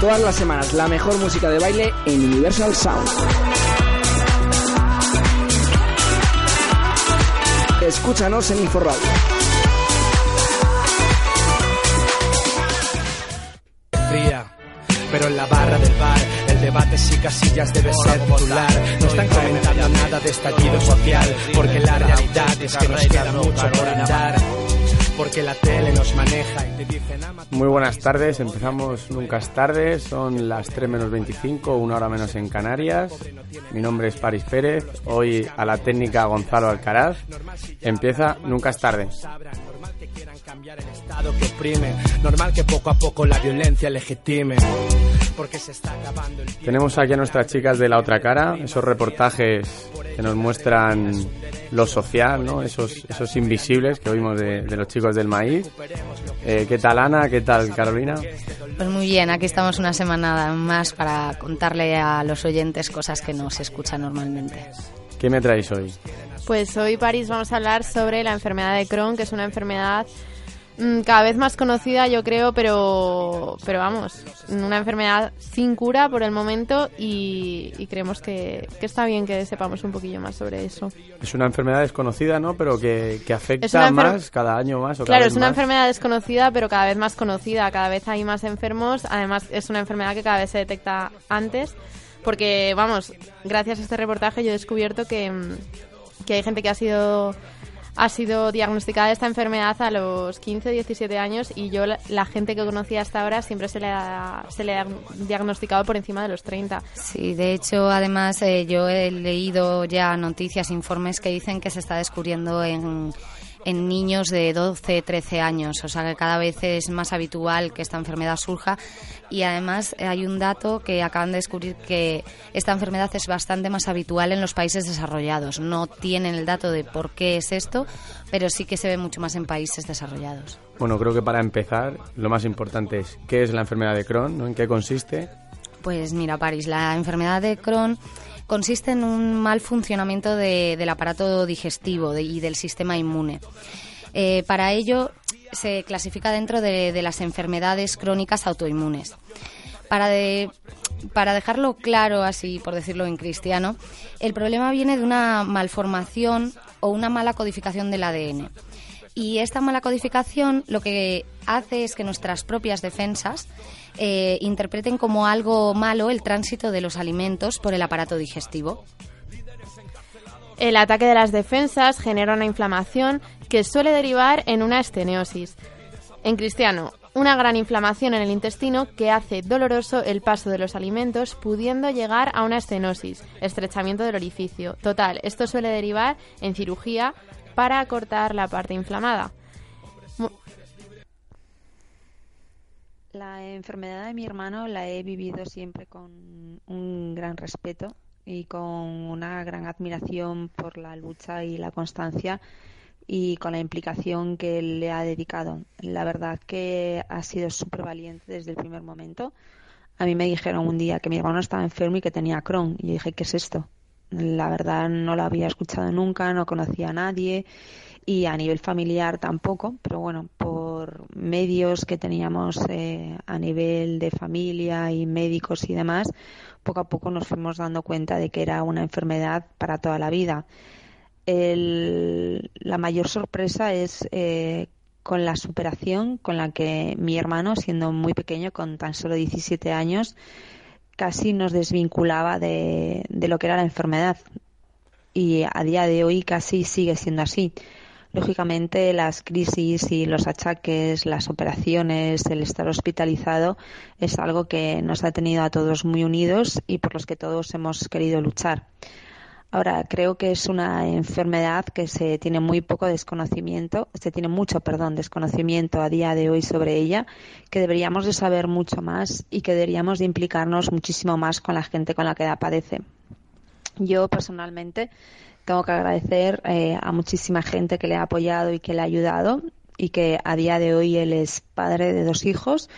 Todas las semanas la mejor música de baile en Universal Sound. Escúchanos en Inforradio. pero en la barra del bar el debate si casillas debe ser titular. No están comentando nada de estallido social, porque la realidad es que nos queda mucho por andar. Porque la tele nos maneja y te dicen Muy buenas tardes, empezamos Nunca es tarde, son las 3 menos 25, una hora menos en Canarias. Mi nombre es Paris Pérez, hoy a la técnica Gonzalo Alcaraz. Empieza Nunca es tarde cambiar el estado que oprime. Normal que poco a poco la violencia legitime. Porque se está acabando el Tenemos aquí a nuestras chicas de la otra cara, esos reportajes que nos muestran lo social, ¿no? esos, esos invisibles que oímos de, los chicos del maíz. Eh, ¿Qué tal Ana? ¿Qué tal Carolina? Pues muy bien, aquí estamos una semana más para contarle a los oyentes cosas que no se escuchan normalmente. ¿Qué me traéis hoy? Pues hoy, París, vamos a hablar sobre la enfermedad de Crohn, que es una enfermedad cada vez más conocida, yo creo, pero, pero vamos, una enfermedad sin cura por el momento y, creemos que, está bien que sepamos un poquillo más sobre eso. Es una enfermedad desconocida, ¿no? Pero que, afecta más cada año más. claro, es una enfermedad desconocida, pero cada vez más conocida. Cada vez hay más enfermos. Además, es una enfermedad que cada vez se detecta antes. Porque, vamos, gracias a este reportaje yo he descubierto que, que hay gente que ha sido ha sido diagnosticada esta enfermedad a los 15, 17 años y yo, la, gente que conocía hasta ahora, siempre se le, ha, diagnosticado por encima de los 30. Sí, de hecho, además, eh, yo he leído ya noticias, informes que dicen que se está descubriendo en en niños de 12, 13 años. O sea que cada vez es más habitual que esta enfermedad surja. Y además hay un dato que acaban de descubrir que esta enfermedad es bastante más habitual en los países desarrollados. No tienen el dato de por qué es esto, pero sí que se ve mucho más en países desarrollados. Bueno, creo que para empezar lo más importante es qué es la enfermedad de Crohn, ¿no? ¿En qué consiste? Pues mira, París, la enfermedad de Crohn consiste en un mal funcionamiento del aparato digestivo y del sistema inmune. Eh, para ello se clasifica dentro de, las enfermedades crónicas autoinmunes. Para, para dejarlo claro, así por decirlo en cristiano, el problema viene de una malformación o una mala codificación del ADN. Y esta mala codificación lo que hace es que nuestras propias defensas eh, interpreten como algo malo el tránsito de los alimentos por el aparato digestivo. El ataque de las defensas genera una inflamación que suele derivar en una esteniosis. En cristiano, una gran inflamación en el intestino que hace doloroso el paso de los alimentos, pudiendo llegar a una estenosis, estrechamiento del orificio. Total, esto suele derivar en cirugía para cortar la parte inflamada. La enfermedad de mi hermano la he vivido siempre con un gran respeto y con una gran admiración por la lucha y la constancia y con la implicación que le ha dedicado. La verdad que ha sido súper valiente desde el primer momento. A mí me dijeron un día que mi hermano estaba enfermo y que tenía Crohn. Y yo dije, ¿qué es esto? La verdad no lo había escuchado nunca, no conocía a nadie y a nivel familiar tampoco, pero bueno, por medios que teníamos eh, a nivel de familia y médicos y demás, poco a poco nos fuimos dando cuenta de que era una enfermedad para toda la vida. la mayor sorpresa es eh, con la superación con la que mi hermano, siendo muy pequeño, con tan solo 17 años, casi nos desvinculaba de, de lo que era la enfermedad. Y a día de hoy casi sigue siendo así. Lógicamente, las crisis y los achaques, las operaciones, el estar hospitalizado es algo que nos ha tenido a todos muy unidos y por los que todos hemos querido luchar. Ahora, creo que es una enfermedad que se tiene muy poco desconocimiento, se tiene mucho, perdón, desconocimiento a día de hoy sobre ella, que deberíamos de saber mucho más y que deberíamos de implicarnos muchísimo más con la gente con la que la padece. Yo personalmente tengo que agradecer eh, a muchísima gente que le ha apoyado y que le ha ayudado y que a día de hoy él es padre de dos hijos,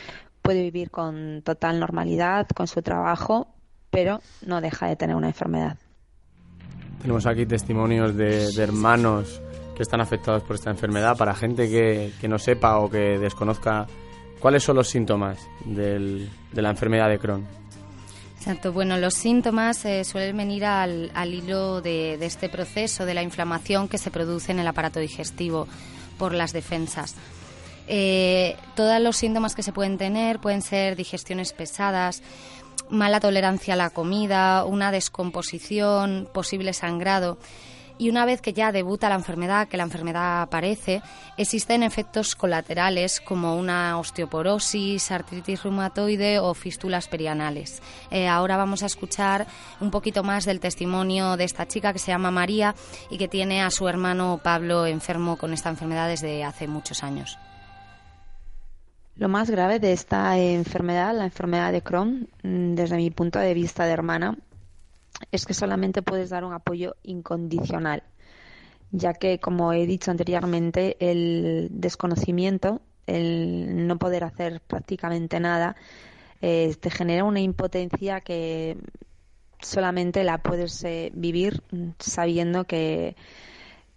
puede vivir con total normalidad, con su trabajo, pero no deja de tener una enfermedad. Tenemos aquí testimonios de, hermanos que están afectados por esta enfermedad para gente que, no sepa o que desconozca cuáles son los síntomas de la enfermedad de Crohn. Exacto, bueno, los síntomas eh, suelen venir al, hilo de, este proceso de la inflamación que se produce en el aparato digestivo por las defensas. Eh, todos los síntomas que se pueden tener pueden ser digestiones pesadas, mala tolerancia a la comida, una descomposición, posible sangrado. Y una vez que ya debuta la enfermedad, que la enfermedad aparece, existen efectos colaterales como una osteoporosis, artritis reumatoide o fístulas perianales. Eh, ahora vamos a escuchar un poquito más del testimonio de esta chica que se llama María y que tiene a su hermano Pablo enfermo con esta enfermedad desde hace muchos años. Lo más grave de esta enfermedad, la enfermedad de Crohn, mm, desde mi punto de vista de hermana, es que solamente puedes dar un apoyo incondicional, ya que, como he dicho anteriormente, el desconocimiento, el no poder hacer prácticamente nada, eh, te genera una impotencia que solamente la puedes eh, vivir sabiendo que,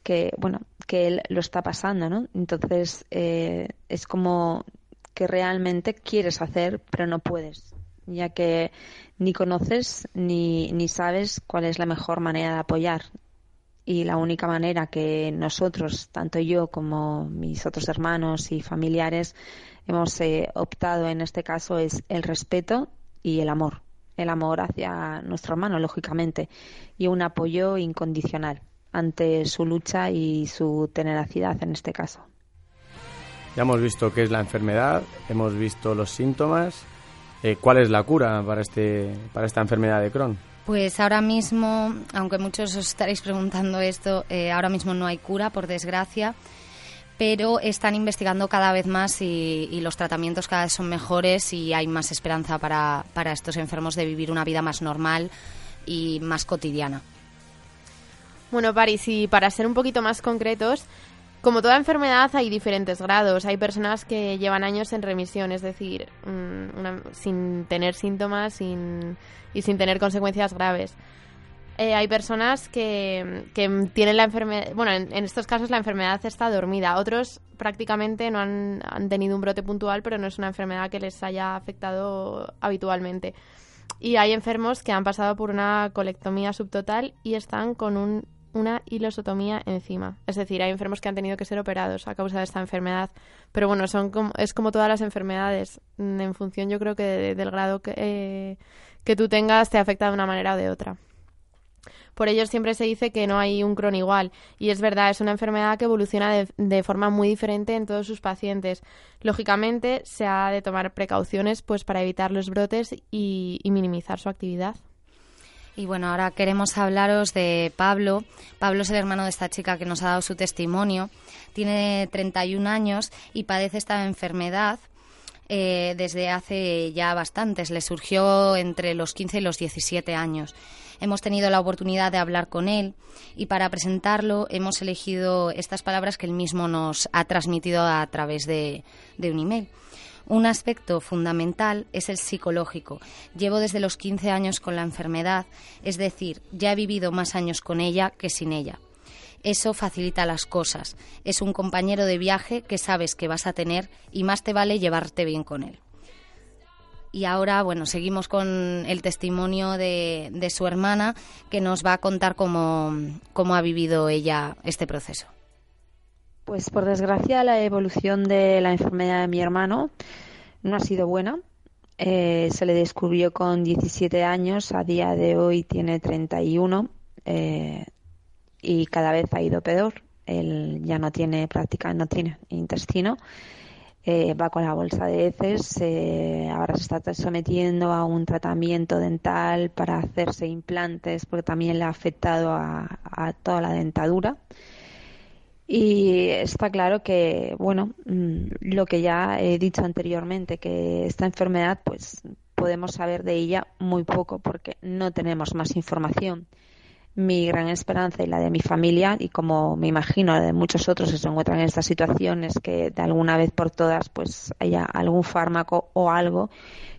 que, bueno, que él lo está pasando, ¿no? Entonces, eh, es como que realmente quieres hacer, pero no puedes, ya que ni conoces ni, ni sabes cuál es la mejor manera de apoyar. Y la única manera que nosotros, tanto yo como mis otros hermanos y familiares, hemos eh, optado en este caso es el respeto y el amor. El amor hacia nuestro hermano, lógicamente, y un apoyo incondicional ante su lucha y su tenacidad en este caso. Ya hemos visto qué es la enfermedad, hemos visto los síntomas. Eh, ¿Cuál es la cura para, este, para esta enfermedad de Crohn? Pues ahora mismo, aunque muchos os estaréis preguntando esto, eh, ahora mismo no hay cura, por desgracia, pero están investigando cada vez más y, los tratamientos cada vez son mejores y hay más esperanza para, para estos enfermos de vivir una vida más normal y más cotidiana. Bueno, Paris, y para ser un poquito más concretos, como toda enfermedad hay diferentes grados. Hay personas que llevan años en remisión, es decir, mm, sin tener síntomas y sin tener consecuencias graves. Eh, hay personas que, tienen la enfermedad, bueno, en, estos casos la enfermedad está dormida. Otros prácticamente no han, tenido un brote puntual, pero no es una enfermedad que les haya afectado habitualmente. Y hay enfermos que han pasado por una colectomía subtotal y están con un una hilosotomía encima. Es decir, hay enfermos que han tenido que ser operados a causa de esta enfermedad. Pero bueno, son como, es como todas las enfermedades. Mm, en función, yo creo que del grado que, eh, que tú tengas, te afecta de una manera o de otra. Por ello siempre se dice que no hay un Crohn igual. Y es verdad, es una enfermedad que evoluciona de, de, forma muy diferente en todos sus pacientes. Lógicamente, se ha de tomar precauciones pues para evitar los brotes y minimizar su actividad. Y bueno, ahora queremos hablaros de Pablo. Pablo es el hermano de esta chica que nos ha dado su testimonio. Tiene 31 años y padece esta enfermedad eh, desde hace ya bastantes. Le surgió entre los 15 y los 17 años. Hemos tenido la oportunidad de hablar con él y para presentarlo hemos elegido estas palabras que él mismo nos ha transmitido a través de, de un email. Un aspecto fundamental es el psicológico. Llevo desde los 15 años con la enfermedad, es decir, ya he vivido más años con ella que sin ella. Eso facilita las cosas. Es un compañero de viaje que sabes que vas a tener y más te vale llevarte bien con él. Y ahora, bueno, seguimos con el testimonio de, su hermana que nos va a contar cómo ha vivido ella este proceso. Pues por desgracia la evolución de la enfermedad de mi hermano no ha sido buena. Eh, se le descubrió con 17 años, a día de hoy tiene 31 eh, y cada vez ha ido peor. Él ya no tiene práctica, no tiene intestino eh, va con la bolsa de heces, eh, ahora se está sometiendo a un tratamiento dental para hacerse implantes porque también le ha afectado a toda la dentadura. Y está claro que, bueno, mm, lo que ya he dicho anteriormente, que esta enfermedad, pues podemos saber de ella muy poco porque no tenemos más información. Mi gran esperanza y la de mi familia, y como me imagino la de muchos otros que se encuentran en esta situación, es que de alguna vez por todas pues haya algún fármaco o algo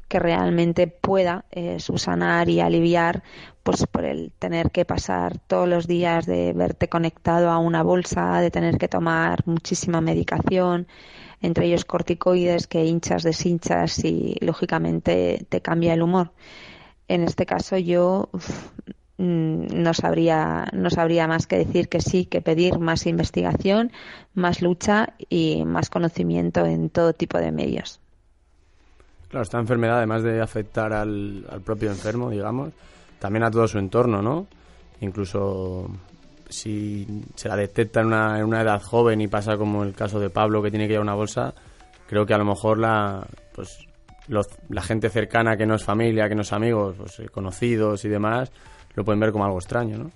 que realmente pueda eh, subsanar y aliviar pues por el tener que pasar todos los días de verte conectado a una bolsa, de tener que tomar muchísima medicación, entre ellos corticoides que hinchas, deshinchas y lógicamente te cambia el humor. En este caso yo mm, no sabría no sabría más que decir que sí, que pedir más investigación, más lucha y más conocimiento en todo tipo de medios. Claro, esta enfermedad, además de afectar al, propio enfermo, digamos, también a todo su entorno, ¿no? Incluso si se la detecta en una, en una edad joven y pasa como el caso de Pablo que tiene que llevar una bolsa, creo que a lo mejor la, pues, la gente cercana que no es familia, que no es amigos, pues, eh, conocidos y demás, lo pueden ver como algo extraño, ¿no?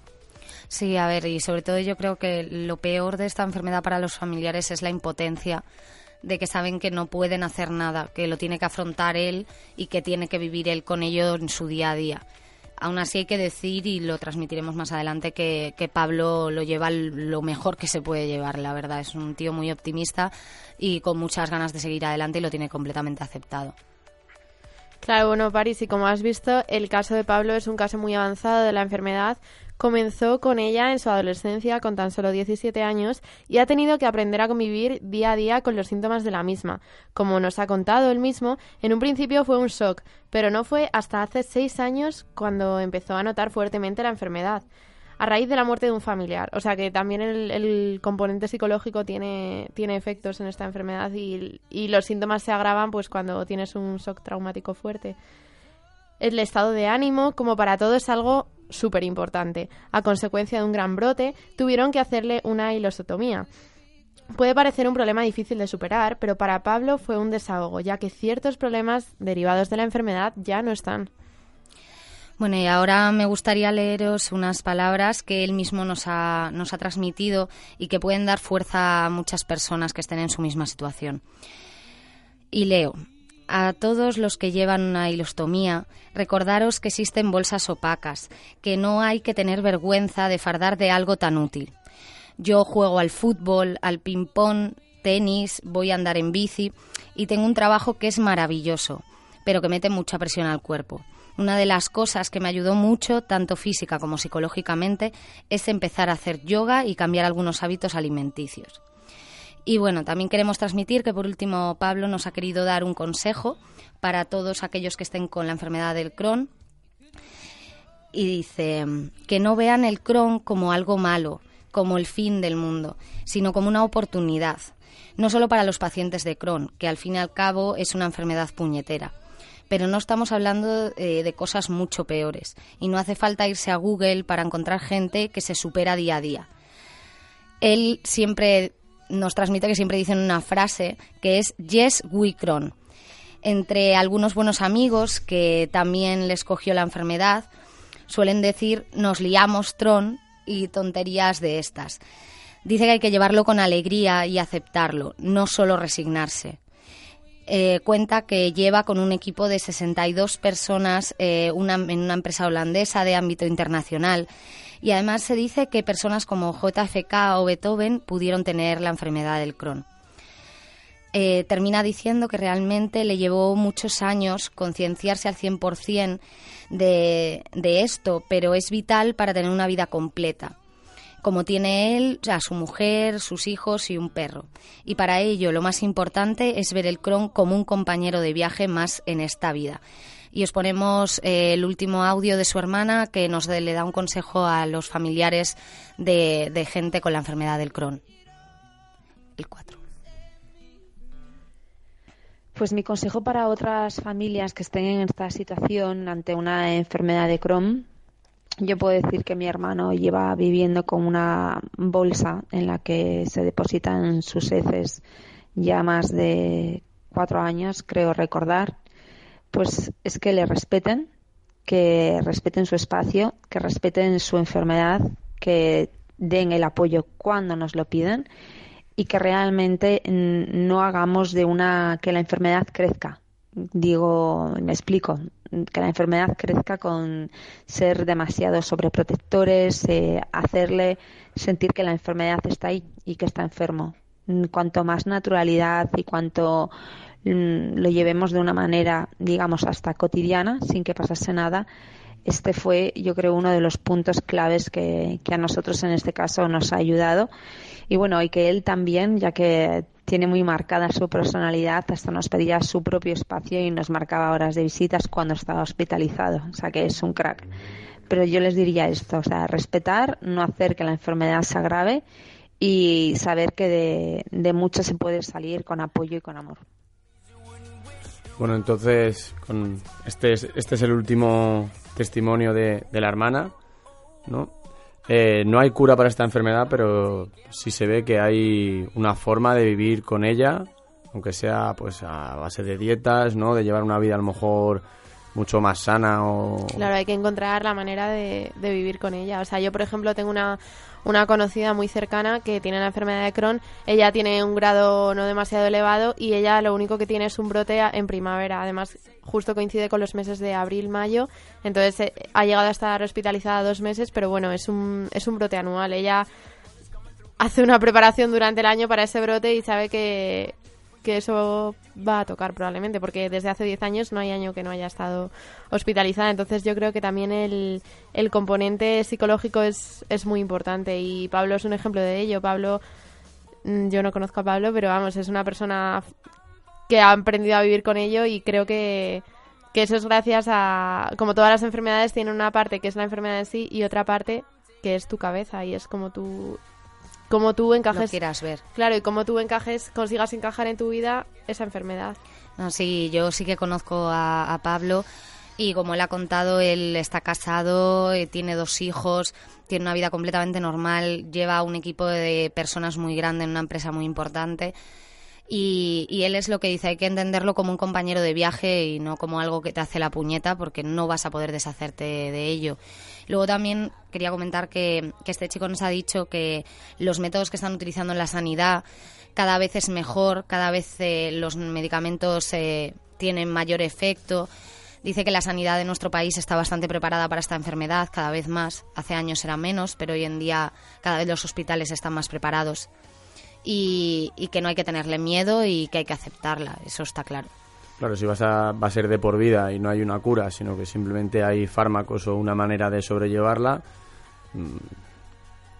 Sí, a ver, y sobre todo yo creo que lo peor de esta enfermedad para los familiares es la impotencia de que saben que no pueden hacer nada, que lo tiene que afrontar él y que tiene que vivir él con ello en su día a día. Aún así hay que decir, y lo transmitiremos más adelante, que, que, Pablo lo lleva lo mejor que se puede llevar, la verdad. Es un tío muy optimista y con muchas ganas de seguir adelante y lo tiene completamente aceptado. Claro, bueno, Paris, y como has visto, el caso de Pablo es un caso muy avanzado de la enfermedad Comenzó con ella en su adolescencia con tan solo 17 años y ha tenido que aprender a convivir día a día con los síntomas de la misma. Como nos ha contado él mismo, en un principio fue un shock, pero no fue hasta hace seis años cuando empezó a notar fuertemente la enfermedad a raíz de la muerte de un familiar. O sea que también el, componente psicológico tiene, tiene efectos en esta enfermedad y, y, los síntomas se agravan pues cuando tienes un shock traumático fuerte. El estado de ánimo, como para todo, es algo súper importante. A consecuencia de un gran brote, tuvieron que hacerle una hilosotomía. Puede parecer un problema difícil de superar, pero para Pablo fue un desahogo, ya que ciertos problemas derivados de la enfermedad ya no están. Bueno, y ahora me gustaría leeros unas palabras que él mismo nos ha, nos ha transmitido y que pueden dar fuerza a muchas personas que estén en su misma situación. Y leo, a todos los que llevan una hilostomía, recordaros que existen bolsas opacas, que no hay que tener vergüenza de fardar de algo tan útil. Yo juego al fútbol, al ping-pong, tenis, voy a andar en bici y tengo un trabajo que es maravilloso, pero que mete mucha presión al cuerpo. Una de las cosas que me ayudó mucho, tanto física como psicológicamente, es empezar a hacer yoga y cambiar algunos hábitos alimenticios. Y bueno, también queremos transmitir que por último Pablo nos ha querido dar un consejo para todos aquellos que estén con la enfermedad del Crohn. Y dice que no vean el Crohn como algo malo, como el fin del mundo, sino como una oportunidad. No solo para los pacientes de Crohn, que al fin y al cabo es una enfermedad puñetera, pero no estamos hablando eh, de cosas mucho peores. Y no hace falta irse a Google para encontrar gente que se supera día a día. Él siempre nos transmite que siempre dicen una frase que es Yes, we Crohn. Entre algunos buenos amigos que también les cogió la enfermedad, suelen decir nos liamos tron y tonterías de estas. Dice que hay que llevarlo con alegría y aceptarlo, no solo resignarse. Eh, cuenta que lleva con un equipo de 62 personas eh, en una empresa holandesa de ámbito internacional y además se dice que personas como JFK o Beethoven pudieron tener la enfermedad del Crohn. Eh, termina diciendo que realmente le llevó muchos años concienciarse al 100% de, de esto, pero es vital para tener una vida completa como tiene él, o su mujer, sus hijos y un perro. Y para ello lo más importante es ver el Crohn como un compañero de viaje más en esta vida y os ponemos eh, el último audio de su hermana que nos le da un consejo a los familiares de, de gente con la enfermedad del Crohn. El 4. Pues mi consejo para otras familias que estén en esta situación ante una enfermedad de Crohn, yo puedo decir que mi hermano lleva viviendo con una bolsa en la que se depositan sus heces ya más de cuatro años, creo recordar, pues es que le respeten, que respeten su espacio, que respeten su enfermedad, que den el apoyo cuando nos lo piden y que realmente no hagamos de una que la enfermedad crezca. Digo, me explico, que la enfermedad crezca con ser demasiado sobreprotectores, eh, hacerle sentir que la enfermedad está ahí y que está enfermo. Cuanto más naturalidad y cuanto mm, lo llevemos de una manera, digamos, hasta cotidiana, sin que pasase nada, este fue, yo creo, uno de los puntos claves que, a nosotros en este caso nos ha ayudado. Y bueno, y que él también, ya que tiene muy marcada su personalidad, hasta nos pedía su propio espacio y nos marcaba horas de visitas cuando estaba hospitalizado. O sea que es un crack. Pero yo les diría esto, o sea, respetar, no hacer que la enfermedad se agrave y saber que de mucho se puede salir con apoyo y con amor. Bueno, entonces, con este, es, este es el último testimonio de, de la hermana, ¿no? Eh, no hay cura para esta enfermedad, pero sí se ve que hay una forma de vivir con ella, aunque sea pues a base de dietas, ¿no? De llevar una vida a lo mejor mucho más sana o... Claro, hay que encontrar la manera de, de vivir con ella. O sea, yo, por ejemplo, tengo una, una conocida muy cercana que tiene la enfermedad de Crohn. Ella tiene un grado no demasiado elevado y ella lo único que tiene es un brote en primavera. Además, justo coincide con los meses de abril, mayo. Entonces, eh, ha llegado a estar hospitalizada dos meses, pero bueno, es un, es un brote anual. Ella hace una preparación durante el año para ese brote y sabe que, que eso va a tocar probablemente, porque desde hace 10 años no hay año que no haya estado hospitalizada. Entonces yo creo que también el, el componente psicológico es, es muy importante y Pablo es un ejemplo de ello. Pablo, mm, yo no conozco a Pablo, pero vamos, es una persona que ha aprendido a vivir con ello y creo que, que eso es gracias a, como todas las enfermedades, tienen una parte que es la enfermedad en sí y otra parte que es tu cabeza y es como tú cómo tú encajes. quieras ver. Claro, y cómo tú encajes, consigas encajar en tu vida esa enfermedad. No, sí, yo sí que conozco a, a Pablo y como él ha contado, él está casado, eh, tiene dos hijos, tiene una vida completamente normal, lleva un equipo de personas muy grande en una empresa muy importante. Y, y, él es lo que dice, hay que entenderlo como un compañero de viaje y no como algo que te hace la puñeta porque no vas a poder deshacerte de ello. Luego también quería comentar que, este chico nos ha dicho que los métodos que están utilizando en la sanidad cada vez es mejor, cada vez eh, los medicamentos eh, tienen mayor efecto. Dice que la sanidad de nuestro país está bastante preparada para esta enfermedad, cada vez más. Hace años era menos, pero hoy en día cada vez los hospitales están más preparados y, que no hay que tenerle miedo y que hay que aceptarla, eso está claro. Claro, si vas a, va a ser de por vida y no hay una cura, sino que simplemente hay fármacos o una manera de sobrellevarla, mmm,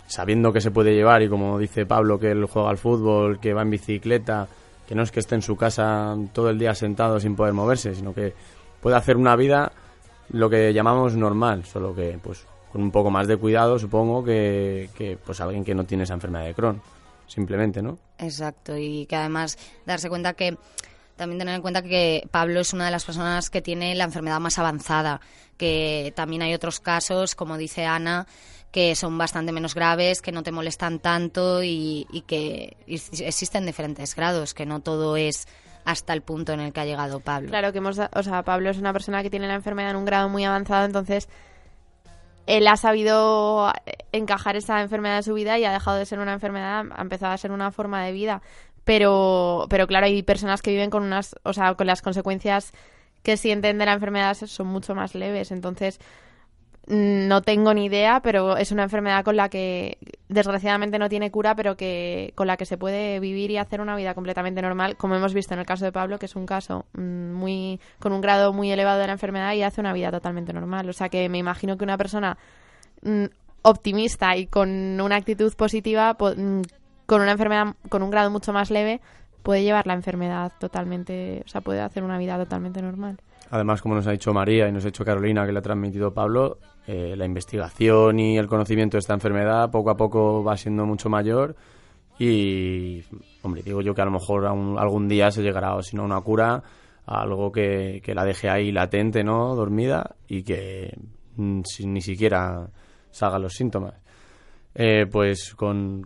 sabiendo que se puede llevar y como dice Pablo, que él juega al fútbol, que va en bicicleta, que no es que esté en su casa todo el día sentado sin poder moverse, sino que puede hacer una vida lo que llamamos normal, solo que pues con un poco más de cuidado, supongo, que, que pues alguien que no tiene esa enfermedad de Crohn simplemente, ¿no? Exacto, y que además darse cuenta que también tener en cuenta que Pablo es una de las personas que tiene la enfermedad más avanzada, que también hay otros casos, como dice Ana, que son bastante menos graves, que no te molestan tanto y, que existen diferentes grados, que no todo es hasta el punto en el que ha llegado Pablo. Claro que hemos, o sea, Pablo es una persona que tiene la enfermedad en un grado muy avanzado, entonces él ha sabido encajar esa enfermedad en su vida y ha dejado de ser una enfermedad, ha empezado a ser una forma de vida. Pero, pero claro, hay personas que viven con unas, o sea, con las consecuencias que sienten de la enfermedad son mucho más leves. Entonces, no tengo ni idea, pero es una enfermedad con la que desgraciadamente no tiene cura, pero que con la que se puede vivir y hacer una vida completamente normal, como hemos visto en el caso de Pablo, que es un caso mm, muy con un grado muy elevado de la enfermedad y hace una vida totalmente normal. O sea que me imagino que una persona mm, optimista y con una actitud positiva, mm, con una enfermedad con un grado mucho más leve, puede llevar la enfermedad totalmente, o sea, puede hacer una vida totalmente normal. Además, como nos ha dicho María y nos ha dicho Carolina, que le ha transmitido Pablo, eh, la investigación y el conocimiento de esta enfermedad poco a poco va siendo mucho mayor y, hombre, digo yo que a lo mejor algún día se llegará, o si no, una cura, a algo que, que, la deje ahí latente, ¿no?, dormida y que mm, ni siquiera salgan los síntomas. Eh, pues con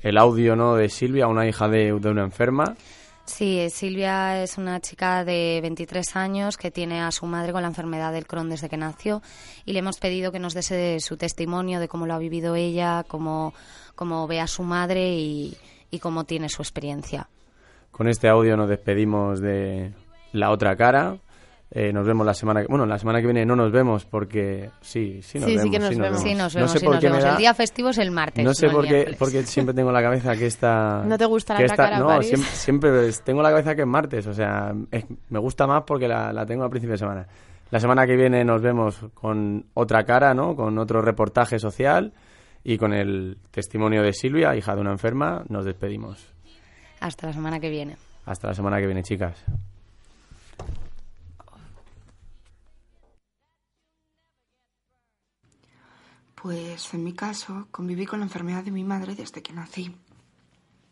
el audio ¿no? de Silvia, una hija de, de una enferma. Sí, Silvia es una chica de 23 años que tiene a su madre con la enfermedad del Crohn desde que nació y le hemos pedido que nos dé su testimonio de cómo lo ha vivido ella, cómo, cómo ve a su madre y, y cómo tiene su experiencia. Con este audio nos despedimos de la otra cara. Eh, nos vemos la semana que bueno la semana que viene no nos vemos porque sí sí nos Sí, sí vemos que nos sí vemos. Sí, nos No vemos, sé sí, por nos qué me vemos. da- El día festivo es el martes. no sé por qué, porque siempre tengo en la cabeza que esta ¿No te gusta la esta- cara, no París? siempre, siempre tengo en la cabeza que es martes o sea es- me gusta más porque la, la tengo a principio de semana la semana que viene nos vemos con otra cara no con otro reportaje social y con el testimonio de Silvia hija de una enferma nos despedimos Hasta la semana que viene. hasta la semana que viene chicas Pues en mi caso conviví con la enfermedad de mi madre desde que nací.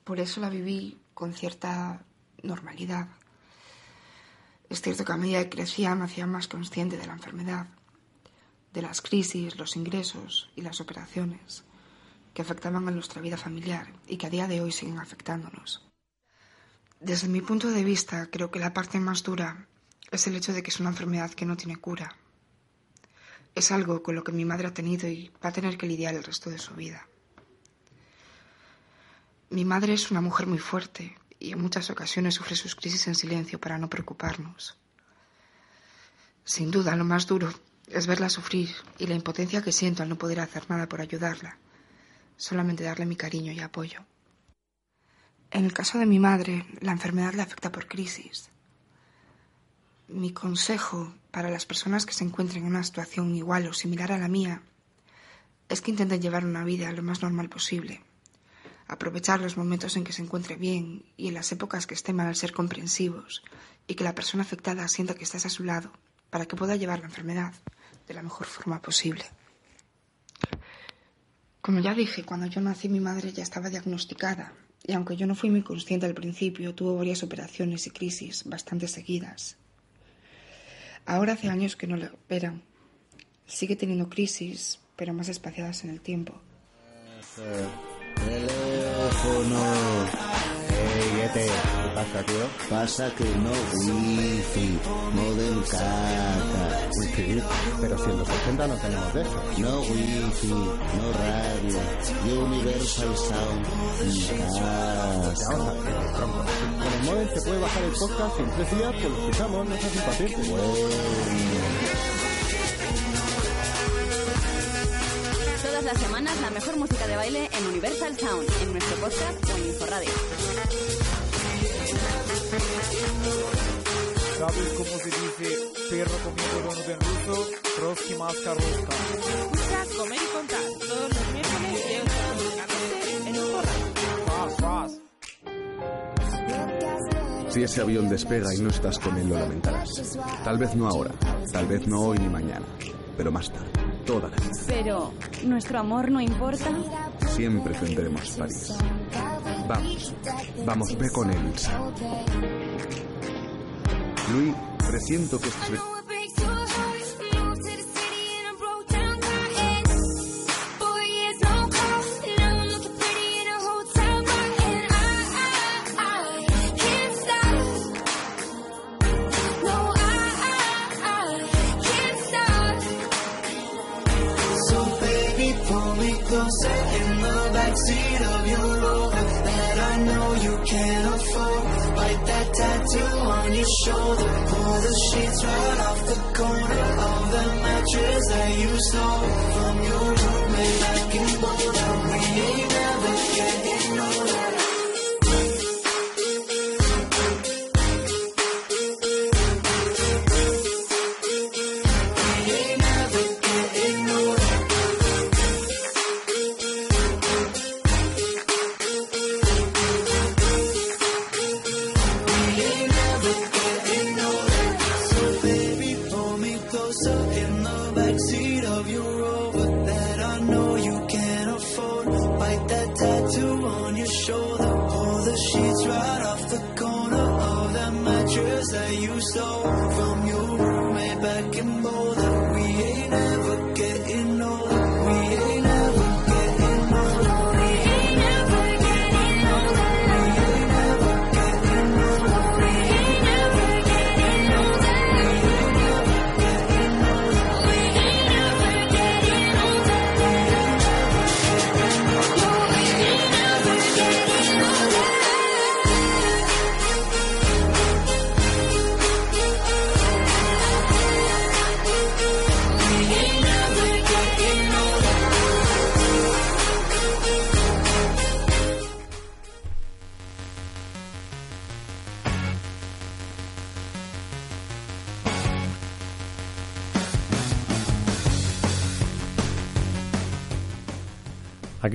Por eso la viví con cierta normalidad. Es cierto que a medida que crecía me hacía más consciente de la enfermedad, de las crisis, los ingresos y las operaciones que afectaban a nuestra vida familiar y que a día de hoy siguen afectándonos. Desde mi punto de vista, creo que la parte más dura es el hecho de que es una enfermedad que no tiene cura. Es algo con lo que mi madre ha tenido y va a tener que lidiar el resto de su vida. Mi madre es una mujer muy fuerte y en muchas ocasiones sufre sus crisis en silencio para no preocuparnos. Sin duda, lo más duro es verla sufrir y la impotencia que siento al no poder hacer nada por ayudarla, solamente darle mi cariño y apoyo. En el caso de mi madre, la enfermedad le afecta por crisis. Mi consejo para las personas que se encuentren en una situación igual o similar a la mía es que intenten llevar una vida lo más normal posible, aprovechar los momentos en que se encuentre bien y en las épocas que esté mal al ser comprensivos y que la persona afectada sienta que estás a su lado para que pueda llevar la enfermedad de la mejor forma posible. Como ya dije, cuando yo nací mi madre ya estaba diagnosticada y aunque yo no fui muy consciente al principio, tuvo varias operaciones y crisis bastante seguidas. Ahora hace años que no le operan. Sigue teniendo crisis, pero más espaciadas en el tiempo. Teléfono. Ey, Ete, ¿qué pasa, tío? Pasa que no wifi, modem caca. Wifi, pero si en los 80 no tenemos de eso. No wifi, no radio, Universal Sound, ni casa. Vamos a ver, tronco. Con el modem se puede bajar el podcast y en tres días pues lo escuchamos, no seas impaciente. Todas las semanas la mejor música de baile en Universal Sound, en nuestro podcast o en Inforradio. ¿Sabes cómo se dice perro comiendo donut en ruso? Trotsky maska ruska. Escucha Comer y Contar todos los miércoles de 8 a 9 de la noche en Inforradio. Fast, fast. Si ese avión despega y no estás con él, lo lamentarás. Tal vez no ahora, tal vez no hoy ni mañana, pero más tarde, toda la vida. Pero, ¿nuestro amor no importa? Siempre tendremos París. Vamos, vamos, ve con él. Luis, presiento que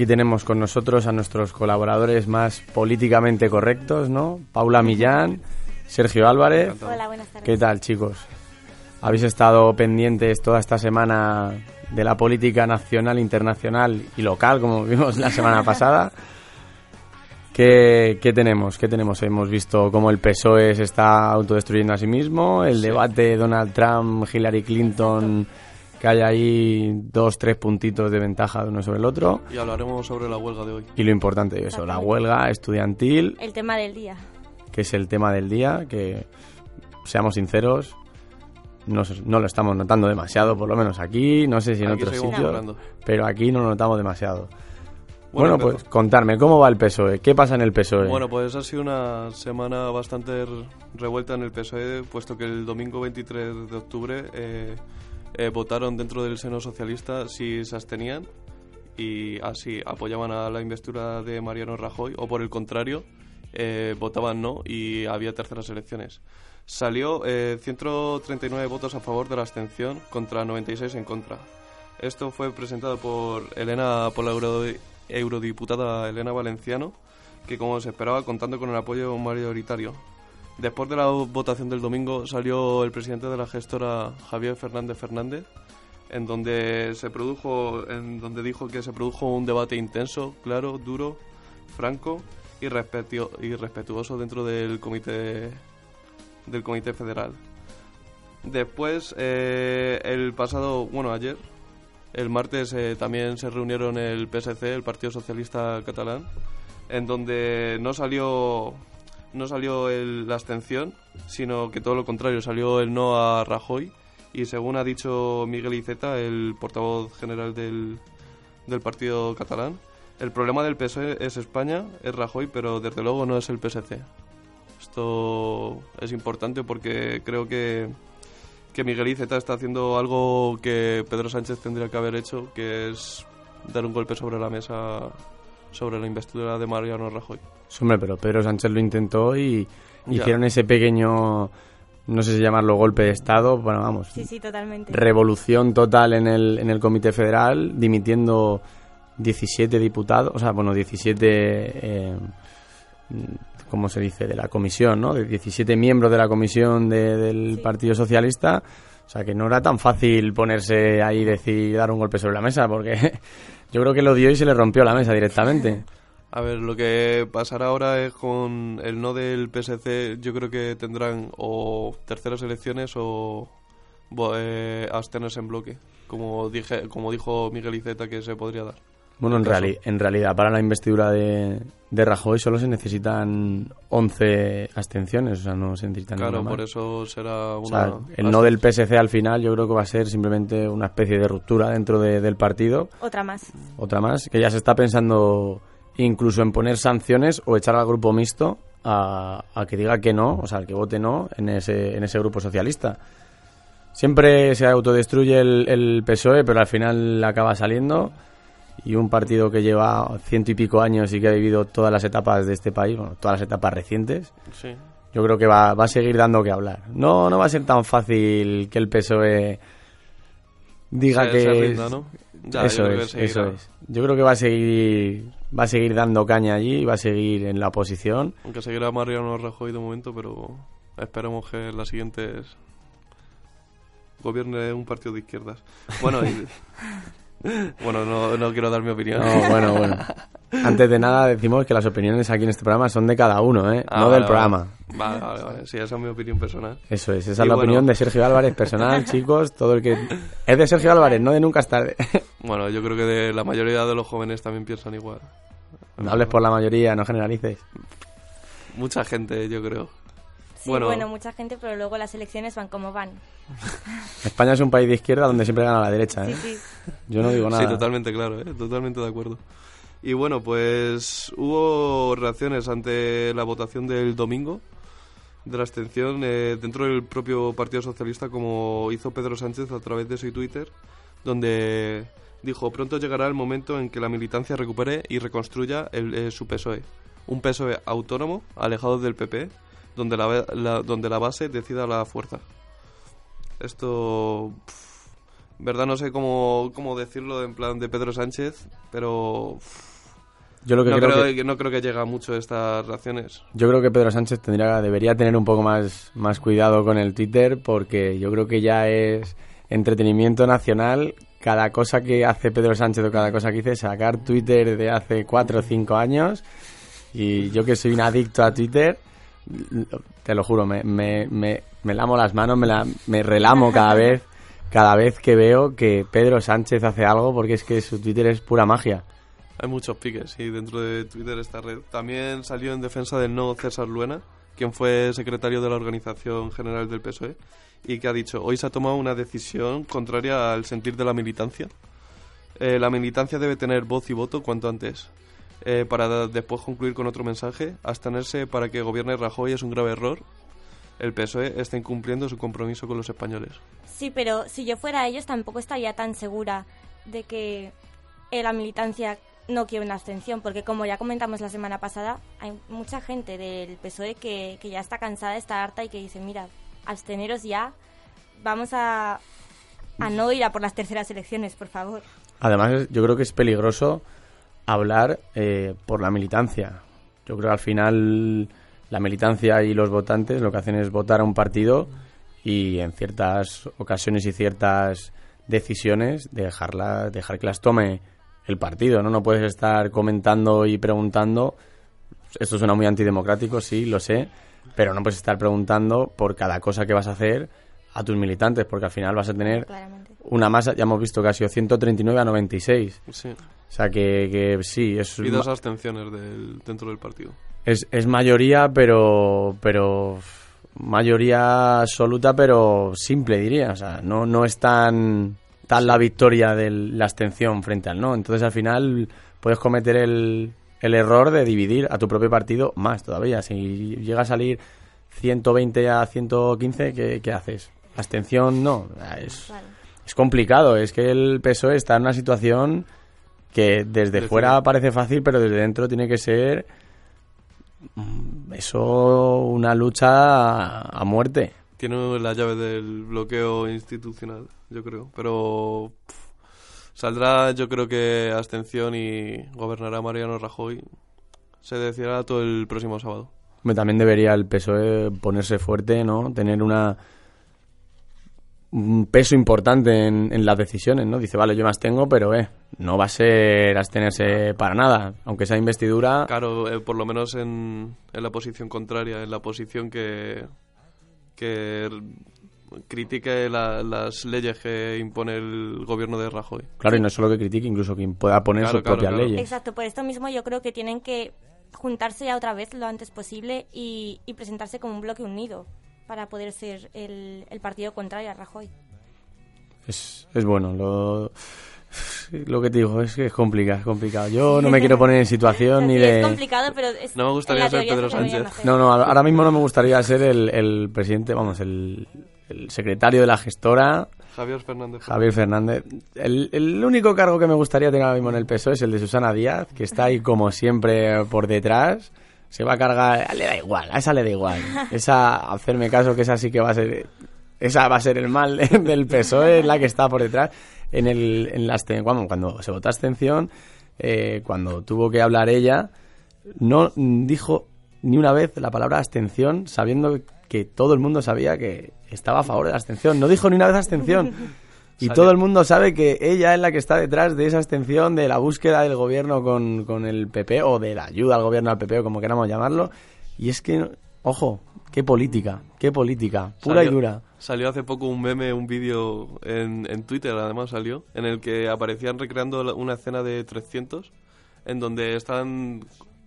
Aquí tenemos con nosotros a nuestros colaboradores más políticamente correctos, ¿no? Paula Millán, Sergio Álvarez. Hola, buenas tardes. ¿Qué tal, chicos? ¿Habéis estado pendientes toda esta semana de la política nacional, internacional y local, como vimos la semana pasada? ¿Qué, qué tenemos? ¿Qué tenemos? Hemos visto cómo el PSOE se está autodestruyendo a sí mismo, el debate Donald Trump, Hillary Clinton, que hay ahí dos, tres puntitos de ventaja de uno sobre el otro. Y hablaremos sobre la huelga de hoy. Y lo importante de eso, la huelga estudiantil, El tema del día. que es el tema del día, que seamos sinceros, no, no lo estamos notando demasiado, por lo menos aquí, no sé si en Aquí otros sitios, pero aquí no lo notamos demasiado. Bueno, Bueno, pues contarme, ¿cómo va el PSOE? ¿Qué pasa en el PSOE? Bueno, pues ha sido una semana bastante r- revuelta en el PSOE, puesto que el domingo 23 de octubre eh, eh, votaron dentro del seno socialista si se abstenían y así apoyaban a la investidura de Mariano Rajoy, o por el contrario, eh, votaban no y había terceras elecciones. Salió eh, 139 votos a favor de la abstención contra 96 en contra. Esto fue presentado por Elena, por la euro- eurodiputada Elena Valenciano, que como se esperaba contando con el apoyo mayoritario. Después de la votación del domingo salió el presidente de la gestora Javier Fernández Fernández, en donde se produjo, en donde dijo que se produjo un debate intenso, claro, duro, franco y, respetio- y respetuoso dentro del comité del comité federal. Después, eh, el pasado, bueno, ayer, el martes eh, también se reunieron el PSC, el Partido Socialista Catalán, en donde no salió no salió el- la abstención, sino que todo lo contrario, salió el no a Rajoy y según ha dicho Miguel Iceta, el portavoz general del, del partido catalán, el problema del PSOE es España, es Rajoy, pero desde luego no es el PSC. Esto es importante porque creo que, que Miguel Iceta está haciendo algo que Pedro Sánchez tendría que haber hecho, que es dar un golpe sobre la mesa sobre la investidura de Mariano Rajoy. Sí, Hombre, pero Pedro Sánchez lo intentó y Ya. hicieron ese pequeño, no sé si llamarlo golpe de Estado, bueno, vamos, Sí, sí, totalmente. revolución total en el, en el Comité Federal, dimitiendo 17 diputados, o sea, bueno, 17, eh, ¿cómo se dice?, de la comisión, ¿no? De 17 miembros de la comisión de- del Partido Socialista. O sea, que no era tan fácil ponerse ahí y decir, dar un golpe sobre la mesa, porque yo creo que lo dio y se le rompió la mesa directamente. A ver, lo que pasará ahora es con el no del PSC, yo creo que tendrán o terceras elecciones o eh, abstenerse en bloque, como dije, como dijo Miguel Iceta que se podría dar. Bueno, en, reali- en realidad para la investidura de, de Rajoy solo se necesitan 11 abstenciones, o sea, no se necesitan Claro, por eso será O una... sea, el no del PSC al final yo creo que va a ser simplemente una especie de ruptura dentro de- del partido, Otra más. otra más, que ya se está pensando incluso en poner sanciones o echar al grupo mixto a, a que diga que no, o sea, al que vote no en ese, en ese grupo socialista. Siempre se autodestruye el, el PSOE, pero al final acaba saliendo. Y un partido que lleva ciento y pico años y que ha vivido todas las etapas de este país, bueno, todas las etapas recientes, Sí. yo creo que va, va a seguir dando que hablar. No, no va a ser tan fácil que el PSOE diga Se- que se es- rinda, ¿no? Ya, yo eso es, eso es. Yo creo que va a seguir, va a seguir dando caña allí, va a seguir en la oposición. Aunque seguirá Mariano Rajoy de momento, pero esperemos que en las siguientes gobierne un partido de izquierdas. Bueno, y- bueno no, no quiero dar mi opinión. No, bueno, bueno. Antes de nada decimos que las opiniones aquí en este programa son de cada uno, ¿eh? Ah, no vale, del programa. Vale, vale, vale. Sí, esa es mi opinión personal. Eso es, esa Y es la bueno, opinión de Sergio Álvarez personal, chicos, todo el que... Es de Sergio Álvarez, no de nunca es tarde. Bueno, yo creo que de la mayoría de los jóvenes también piensan igual. No hables por la mayoría, no generalices. Mucha gente, yo creo. Sí, bueno, mucha gente, pero luego las elecciones van como van. España es un país de izquierda donde siempre gana la derecha, ¿eh? Sí, sí. Yo no digo nada. Sí, totalmente claro, ¿eh? totalmente de acuerdo. Y bueno, pues hubo reacciones ante la votación del domingo de la abstención eh, dentro del propio Partido Socialista, como hizo Pedro Sánchez a través de su Twitter, donde dijo, pronto llegará el momento en que la militancia recupere y reconstruya el, eh, su PSOE. Un PSOE autónomo, alejado del PP, donde la, la- donde la base decida la fuerza. Esto verdad no sé cómo, cómo decirlo en plan de Pedro Sánchez, pero Yo lo que no, creo creo que- que... no creo que llega mucho estas reacciones. Yo creo que Pedro Sánchez tendría, debería tener un poco más, más cuidado con el Twitter porque yo creo que ya es entretenimiento nacional. Cada cosa que hace Pedro Sánchez o cada cosa que dice, sacar Twitter de hace cuatro o cinco años. Y yo que soy un adicto a Twitter, te lo juro, me, me, me, me lamo las manos, me, la- me relamo cada vez, cada vez que veo que Pedro Sánchez hace algo porque es que su Twitter es pura magia. Hay muchos piques y dentro de Twitter esta red. También salió en defensa del no César Luena, quien fue secretario de la Organización General del PSOE, y que ha dicho, hoy se ha tomado una decisión contraria al sentir de la militancia. Eh, la militancia debe tener voz y voto cuanto antes. Eh, para después concluir con otro mensaje, abstenerse para que gobierne Rajoy es un grave error. El PSOE está incumpliendo su compromiso con los españoles. Sí, pero si yo fuera ellos tampoco estaría tan segura de que eh, la militancia no quiere una abstención, porque como ya comentamos la semana pasada, hay mucha gente del PSOE que, que ya está cansada, está harta y que dice, mira, absteneros ya, vamos a, a no ir a por las terceras elecciones, por favor. Además, yo creo que es peligroso hablar eh, por la militancia. Yo creo que al final la militancia y los votantes lo que hacen es votar a un partido y en ciertas ocasiones y ciertas decisiones dejarla, dejar que las tome el partido. ¿no? no puedes estar comentando y preguntando. Esto suena muy antidemocrático, sí, lo sé, pero no puedes estar preguntando por cada cosa que vas a hacer a tus militantes, porque al final vas a tener una masa, ya hemos visto que ha sido 139 a 96. Sí. O sea que, que sí, es, Y dos abstenciones del, dentro del partido. es, es mayoría, pero, pero mayoría absoluta, pero simple diría. O sea, no, no es tan, tan la victoria de la abstención frente al no. Entonces al final puedes cometer el, el error de dividir a tu propio partido más todavía. Si llega a salir 120 a 115, ¿qué, qué haces? Abstención no. Es, es complicado. Es que el PSOE está en una situación que desde fuera parece fácil, pero desde dentro tiene que ser mm, eso una lucha a, muerte. Tiene la llave del bloqueo institucional, yo creo. Pero pff, saldrá, yo creo que abstención y gobernará Mariano Rajoy. Se decidirá todo el próximo sábado. También debería el PSOE ponerse fuerte, ¿no? Tener una un peso importante en, en las decisiones, ¿no? Dice, vale, yo más tengo, pero eh, no va a ser abstenerse para nada. Aunque sea investidura, Claro, eh, por lo menos en, en la posición contraria, en la posición que, que critique la- las leyes que impone el gobierno de Rajoy. claro, y no solo que critique, incluso quien pueda poner Claro, sus claro, propias claro. leyes. Exacto, por esto mismo yo creo que tienen que juntarse ya otra vez lo antes posible y, y presentarse como un bloque unido para poder ser el, el partido contrario a Rajoy. Es, es bueno, lo, lo que te digo es que es complicado, es complicado. Yo no me quiero poner en situación ni de... es complicado, pero es, No me gustaría ser Pedro Sánchez. No, no, ahora mismo no me gustaría ser el, el presidente, vamos, el, el secretario de la gestora, Javier Fernández. Javier Fernández. El, el único cargo que me gustaría tener ahora mismo en el PSOE es el de Susana Díaz, que está ahí como siempre por detrás. Se va a cargar, le da igual, a esa le da igual. Esa, hacerme caso que esa sí que va a ser, esa va a ser el mal del PSOE, es la que está por detrás. En el, en la absten- cuando, cuando se votó abstención, eh, cuando tuvo que hablar ella, no dijo ni una vez la palabra abstención, sabiendo que todo el mundo sabía que estaba a favor de la abstención. No dijo ni una vez abstención. Y Salió- todo el mundo sabe que ella es la que está detrás de esa abstención, de la búsqueda del gobierno con, con el PP, o de la ayuda al gobierno al PP, o como queramos llamarlo. Y es que, ojo, qué política, qué política, pura Salió- y dura. Salió hace poco un meme, un vídeo en, en Twitter, además salió, en el que aparecían recreando una escena de 300, en donde están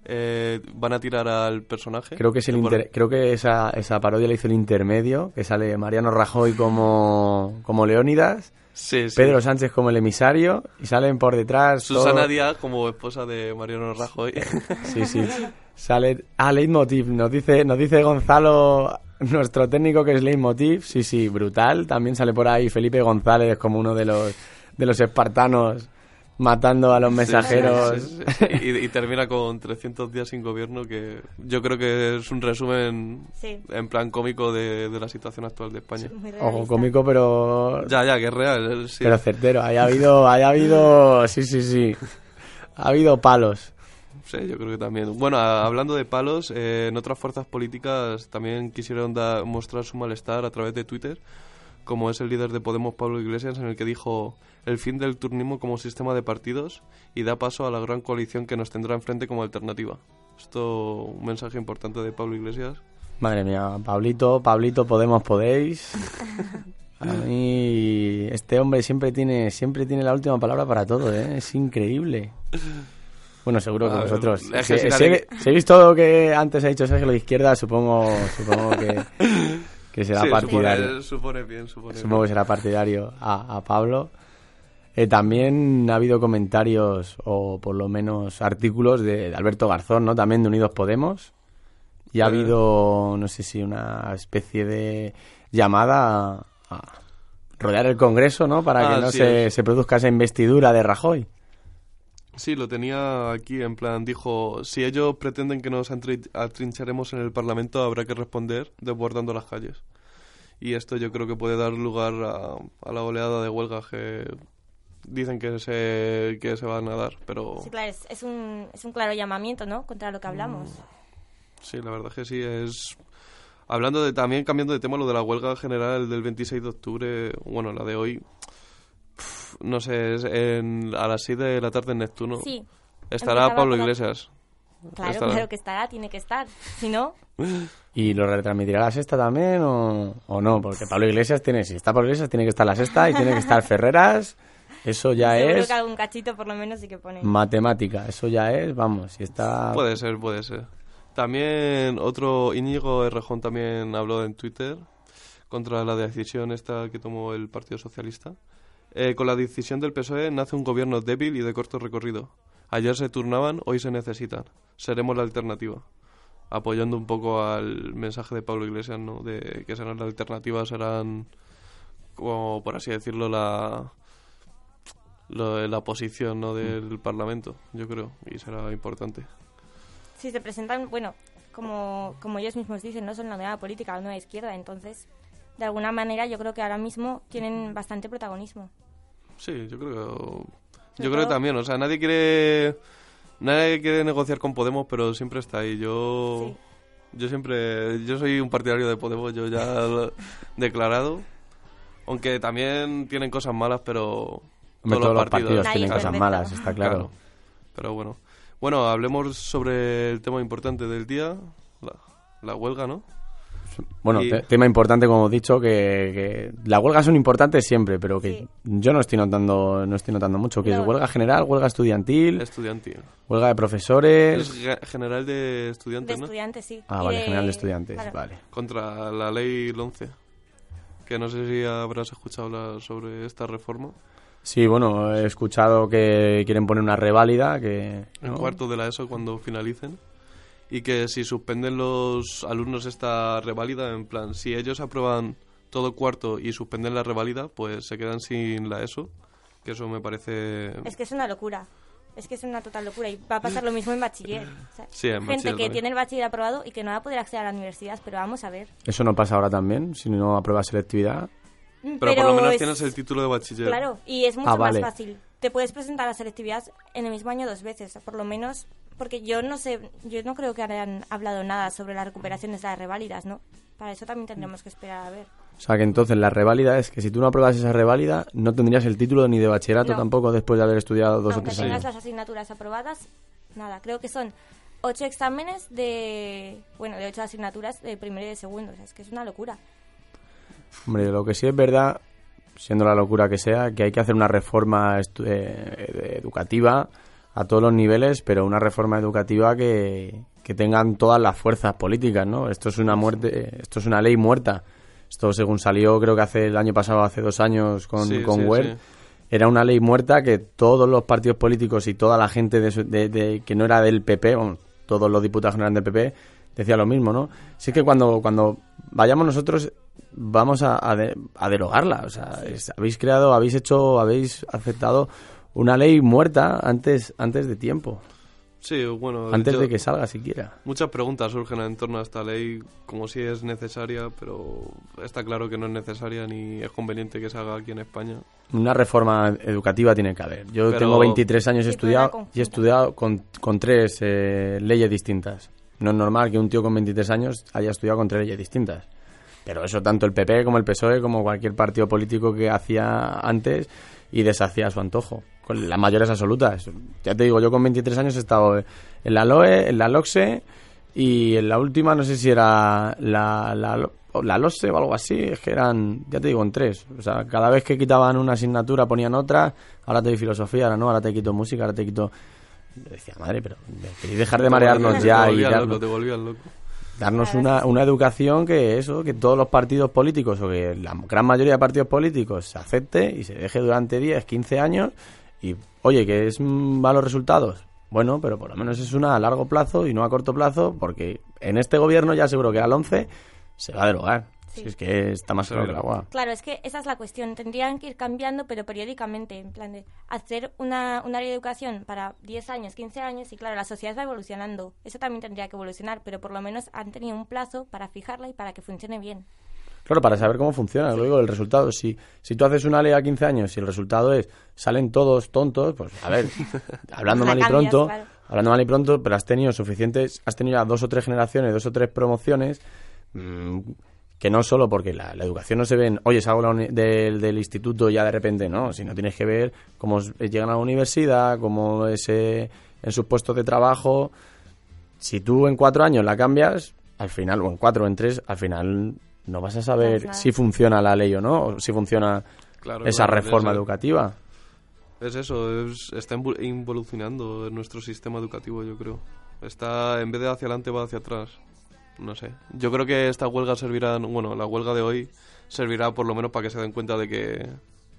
eh, van a tirar al personaje. Creo que es el inter- creo que esa, esa parodia la hizo el intermedio, que sale Mariano Rajoy como, como Leónidas, Sí, sí. Pedro Sánchez como el emisario, y salen por detrás. Susana todo- Díaz como esposa de Mariano Rajoy. Sí, sí. Sale. Ah, Leitmotiv. Nos dice, nos dice Gonzalo, nuestro técnico que es Leitmotiv. Sí, sí, brutal. También sale por ahí Felipe González como uno de los, de los espartanos matando a los mensajeros. sí, sí, sí. Y, y termina con 300 días sin gobierno, que yo creo que es un resumen Sí. en plan cómico de, de la situación actual de España. Ojo cómico, pero... Ya, ya, que es real. sí. Pero certero. Haya habido, haya habido... Sí, sí, sí. Ha habido palos. Sí, yo creo que también. Bueno, a- hablando de palos, eh, en otras fuerzas políticas también quisieron dar- mostrar su malestar a través de Twitter, como es el líder de Podemos, Pablo Iglesias, en el que dijo el fin del turnismo como sistema de partidos y da paso a la gran coalición que nos tendrá enfrente como alternativa. Esto, un mensaje importante de Pablo Iglesias. Madre mía, Pablito, Pablito, Podemos, podéis. A mí este hombre siempre tiene, siempre tiene la última palabra para todo, ¿eh? Es increíble. Bueno, seguro que A vosotros. Si, si si nadie- he, visto que antes ha dicho Sergio de izquierda, supongo, supongo que, que será Sí, partidario. supone, supone bien, supone Supongo que será partidario a, a Pablo. Eh, también ha habido comentarios o por lo menos artículos de, de Alberto Garzón, ¿no? También de Unidos Podemos. Y ha Eh. habido, no sé si una especie de llamada a, a rodear el Congreso, ¿no? Para Ah, que no sí, se, se produzca esa investidura de Rajoy. Sí, lo tenía aquí en plan, dijo, si ellos pretenden que nos atrin- atrincharemos en el Parlamento, habrá que responder desbordando las calles. Y esto yo creo que puede dar lugar a, a la oleada de huelgas que dicen que se, que se van a dar, pero Sí, claro, es, es un, es un claro llamamiento, ¿no? Contra lo que hablamos. sí, la verdad que sí, es... Hablando de, también cambiando de tema, lo de la huelga general del 26 de octubre, bueno, la de hoy, no sé, es en, a las 6 de la tarde en Neptuno. Sí. Estará Pablo Iglesias. Claro, Estará. claro que estará, tiene que estar. Si no, ¿Y lo retransmitirá la sexta también o, o no? Porque Pablo Iglesias tiene, si está Pablo Iglesias, tiene que estar la sexta y tiene que estar Ferreras. Eso ya seguro es que algún cachito por lo menos sí que pone. matemática. Eso ya es, vamos, si está... Puede ser, puede ser. También otro Íñigo Errejón también habló en Twitter contra la decisión esta que tomó el Partido Socialista. Eh, con la decisión del PSOE nace un gobierno débil y de corto recorrido. Ayer se turnaban, hoy se necesitan. Seremos la alternativa. Apoyando un poco al mensaje de Pablo Iglesias, ¿no? De que serán la alternativa, serán, como por así decirlo, la, lo- la posición ¿no? del Parlamento, yo creo, y será importante. Si se presentan, bueno, como, como ellos mismos dicen, no son la nueva política, la nueva izquierda, entonces, de alguna manera yo creo que ahora mismo tienen bastante protagonismo. Sí, yo creo yo creo que también, o sea, nadie quiere nadie quiere negociar con Podemos, pero siempre está ahí. Yo yo siempre yo soy un partidario de Podemos, yo ya lo he declarado. Aunque también tienen cosas malas, pero Hombre, todos los partidos tienen cosas malas, está claro. Pero bueno. Bueno, hablemos sobre el tema importante del día, la, la huelga, ¿no? Bueno, Y- te- tema importante, como he dicho, que, que las huelgas son importantes siempre, pero que yo no estoy notando no estoy notando mucho. Que No. es huelga general, huelga estudiantil, Estudiantil. huelga de profesores... Es ge- general de estudiantes, De ¿no? estudiantes, sí. Ah, Y vale, de- general de estudiantes, claro. vale. Contra la ley 11. Que no sé si habrás escuchado hablar sobre esta reforma. Sí, bueno, he escuchado que quieren poner una reválida, que... En cuarto de la ESO cuando finalicen. Y que si suspenden los alumnos esta reválida, en plan, si ellos aprueban todo cuarto y suspenden la reválida, pues se quedan sin la ESO. Que eso me parece... Es que es una locura. Es que es una total locura. Y va a pasar lo mismo en bachiller. O sea, Sí, en gente bachiller que también. tiene el bachiller aprobado y que no va a poder acceder a la universidad. Pero vamos a ver. Eso no pasa ahora también, si no apruebas selectividad. Mm, Pero, por lo menos es- tienes el título de bachiller. Claro, y es mucho Ah, vale. más fácil. Te puedes presentar a selectividad en el mismo año dos veces, por lo menos, porque yo no sé, yo no creo que hayan hablado nada sobre las recuperaciones de las reválidas, ¿no? Para eso también tendremos que esperar a ver. O sea que entonces la reválida es que si tú no apruebas esa reválida, no tendrías el título ni de bachillerato No. tampoco después de haber estudiado dos Aunque o tres tengas años. las asignaturas aprobadas, nada, creo que son ocho exámenes de, bueno, de ocho asignaturas de primero y de segundo, o sea, es que es una locura. Hombre, lo que sí es verdad, siendo la locura que sea, que hay que hacer una reforma eh, educativa a todos los niveles, pero una reforma educativa que, que tengan todas las fuerzas políticas, ¿no? Esto es una muerte, esto es una ley muerta. Esto según salió, creo que hace el año pasado, hace dos años con, Sí, con sí, Wert, sí. era una ley muerta que todos los partidos políticos y toda la gente de, de- de- que no era del PP, bueno, todos los diputados no eran del PP, decía lo mismo, ¿no? Sí que cuando, cuando vayamos nosotros vamos a, a de- a derogarla, o sea, es- habéis creado, habéis hecho, habéis aceptado una ley muerta antes, antes de tiempo. Sí, bueno. Antes yo- de que salga siquiera. Muchas preguntas surgen en torno a esta ley, como si es necesaria, pero está claro que no es necesaria ni es conveniente que se haga aquí en España. Una reforma educativa tiene que haber. Yo Pero- tengo 23 años estudiado y he estudiado con, con tres eh, leyes distintas. No es normal que un tío con 23 años haya estudiado con tres leyes distintas. Pero eso tanto el PP como el PSOE, como cualquier partido político que hacía antes y deshacía a su antojo. Con las mayores absolutas. Ya te digo, yo con 23 años he estado en la LOE, en la LOXE y en la última no sé si era la, la, LOSE o algo así. Es que eran, ya te digo, en tres. O sea, cada vez que quitaban una asignatura ponían otra. Ahora te doy filosofía, ahora no, ahora te quito música, ahora te quito... Yo decía, madre, pero queréis dejar de marearnos ya te volvías loco, te volvías loco. Darnos una, una educación que eso, que todos los partidos políticos o que la gran mayoría de partidos políticos se acepte y se deje durante 10, 15 años y, oye, que es malos resultados. Bueno, pero por lo menos es una a largo plazo y no a corto plazo porque en este gobierno ya seguro que al 11 se va a derogar. Si es que está más claro que el agua. Claro, es que esa es la cuestión. Tendrían que ir cambiando, pero periódicamente, en plan de hacer una, un área de educación para 10 años, 15 años, y claro, la sociedad va evolucionando. Eso también tendría que evolucionar, pero por lo menos han tenido un plazo para fijarla y para que funcione bien. Claro, para saber cómo funciona, luego el resultado. Si, si tú haces una ley a 15 años y el resultado es salen todos tontos, pues a ver, hablando La mal y cambias, pronto, claro. hablando mal y pronto, pero has tenido suficientes, has tenido ya dos o tres generaciones, dos o tres promociones, mm, que no solo porque la, la educación no se ve en, oye, salgo de la uni- del, del instituto ya de repente, no, sino tienes que ver cómo s- llegan a la universidad, cómo es eh, en sus puestos de trabajo. Si tú en cuatro años la cambias, al final, o en cuatro o en tres, al final no vas a saber si funciona la ley o no, o si funciona Claro, esa claro, reforma educativa. Es eso, es- está invo- involucionando nuestro sistema educativo, yo creo. Está, en vez de hacia adelante, va hacia atrás. No sé. Yo creo que esta huelga servirá, bueno, la huelga de hoy servirá por lo menos para que se den cuenta de que,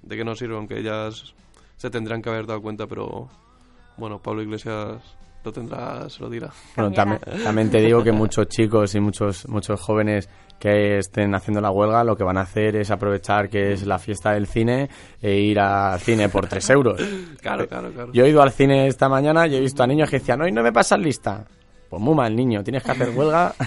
de que no sirve, aunque ellas se tendrán que haber dado cuenta, pero bueno, Pablo Iglesias lo tendrá, se lo dirá. Bueno, también, también te digo que muchos chicos y muchos muchos jóvenes que estén haciendo la huelga lo que van a hacer es aprovechar que es la fiesta del cine e ir al cine por tres euros. Claro, claro, claro. Yo he ido al cine esta mañana y he visto a niños que decían, hoy no me pasas lista. Pues muy mal, niño, tienes que hacer huelga.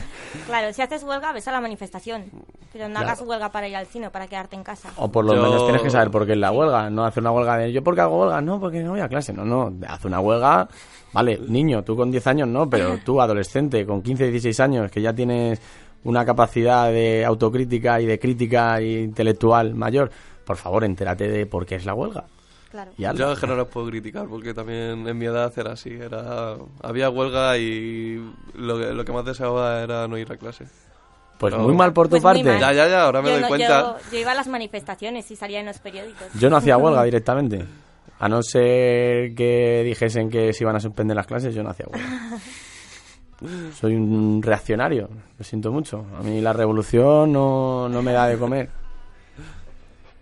Claro, si haces huelga, ves a la manifestación. Pero no Claro. hagas huelga para ir al cine para quedarte en casa. O por lo Yo- menos tienes que saber por qué es la huelga. No hacer una huelga de yo porque hago huelga, no, porque no voy a clase. No, no, haz una huelga. Vale, niño, tú con 10 años no, pero tú adolescente, con 15, 16 años, que ya tienes una capacidad de autocrítica y de crítica intelectual mayor, por favor, entérate de por qué es la huelga. Claro. Y. Yo es que no los puedo criticar porque también en mi edad era así, era había huelga y lo que, lo que más deseaba era no ir a clase. Pues muy mal por tu Pues parte. Ya, ya, ya, ahora me Yo doy no- cuenta. Yo, yo iba a las manifestaciones y salía en los periódicos. Yo no hacía huelga directamente. A no ser que dijesen que se iban a suspender las clases, yo no hacía huelga. Soy un reaccionario, lo siento mucho. A mí la revolución no, no me da de comer.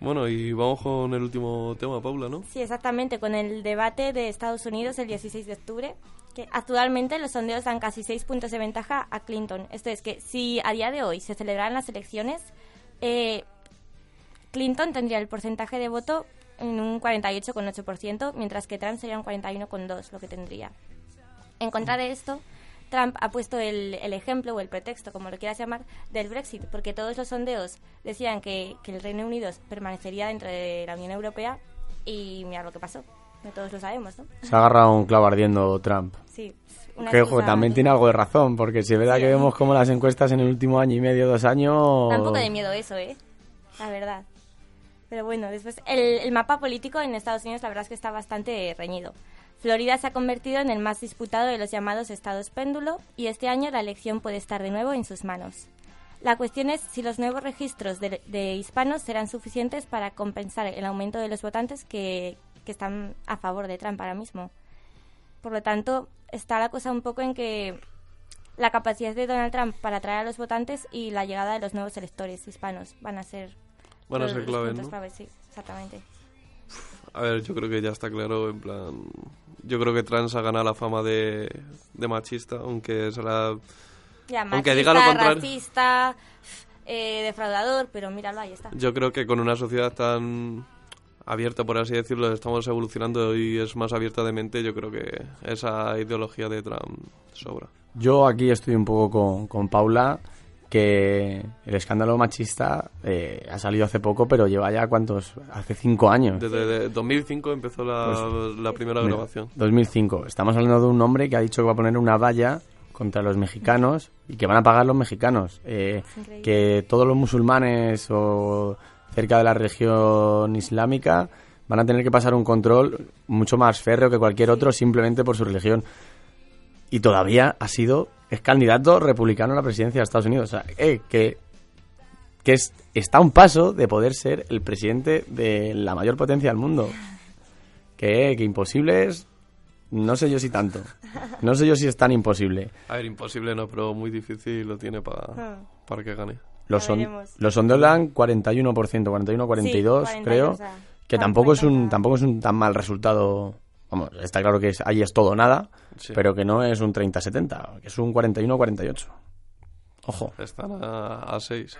Bueno, y vamos con el último tema, Paula, ¿no? Sí, exactamente, con el debate de Estados Unidos el 16 de octubre, que actualmente los sondeos dan casi 6 puntos de ventaja a Clinton. Esto es que si a día de hoy se celebraran las elecciones, eh, Clinton tendría el porcentaje de voto en un 48,8%, mientras que Trump sería un 41,2% lo que tendría. En contra de esto, Trump ha puesto el, el ejemplo o el pretexto, como lo quieras llamar, del Brexit, porque todos los sondeos decían que, que el Reino Unido permanecería dentro de la Unión Europea y mira lo que pasó. Todos lo sabemos, ¿no? Se ha agarrado un clavo ardiendo Trump. Sí. Que ojo, también tiene algo de razón, porque si es verdad Sí. que vemos como las encuestas en el último año y medio, dos años... Da un poco de miedo eso, ¿eh? La verdad. Pero bueno, después el, el mapa político en Estados Unidos la verdad es que está bastante reñido. Florida se ha convertido en el más disputado de los llamados estados péndulo y este año la elección puede estar de nuevo en sus manos. La cuestión es si los nuevos registros de, de hispanos serán suficientes para compensar el aumento de los votantes que, que están a favor de Trump ahora mismo. Por lo tanto, está la cosa un poco en que la capacidad de Donald Trump para atraer a los votantes y la llegada de los nuevos electores hispanos van a ser Van a ser puntos ¿no? sí, exactamente. A ver, yo creo que ya está claro, en plan... Yo creo que Trans ha ganado la fama de, de machista, aunque será... Ya, Aunque machista, diga lo contrario- racista, eh, defraudador, pero míralo, ahí está. Yo creo que con una sociedad tan abierta, por así decirlo, estamos evolucionando y es más abierta de mente, yo creo que esa ideología de Trump sobra. Yo aquí estoy un poco con, con Paula, que el escándalo machista eh, ha salido hace poco, pero lleva ya cuántos, hace cinco años. Desde de 2005 empezó la, Pues, la primera Mira, grabación. 2005. Estamos hablando de un hombre que ha dicho que va a poner una valla contra los mexicanos y que van a pagar los mexicanos. Eh, que todos los musulmanes o cerca de la región islámica van a tener que pasar un control mucho más férreo que cualquier otro simplemente por su religión. Y todavía ha sido, es candidato republicano a la presidencia de Estados Unidos. O sea, eh, que, que es, está a un paso de poder ser el presidente de la mayor potencia del mundo. Que, que imposible es, no sé yo si tanto. No sé yo si es tan imposible. A ver, imposible no, pero muy difícil lo tiene para, Ah. para que gane. Los, son, los sondeos dan 41%, 41-42, 40, creo. o sea, que tampoco es un tampoco es un tan mal resultado. Vamos, está claro que es, ahí es todo nada, Sí. pero que no es un 30-70, que es un 41-48. Ojo, Están a, a seis.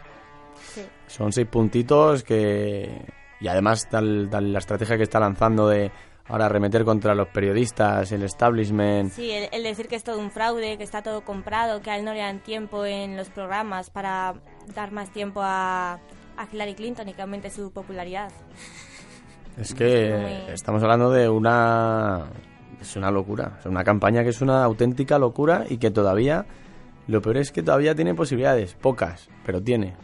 son seis puntitos que... Y además tal, tal la estrategia que está lanzando de ahora arremeter contra los periodistas, el establishment... Sí, el, el decir que es todo un fraude, que está todo comprado, que a él no le dan tiempo en los programas para dar más tiempo a, a Hillary Clinton y que aumente su popularidad. Es que Muy- estamos hablando de una... Es una locura, es una campaña que es una auténtica locura y que todavía... Lo peor es que todavía tiene posibilidades, pocas, pero tiene.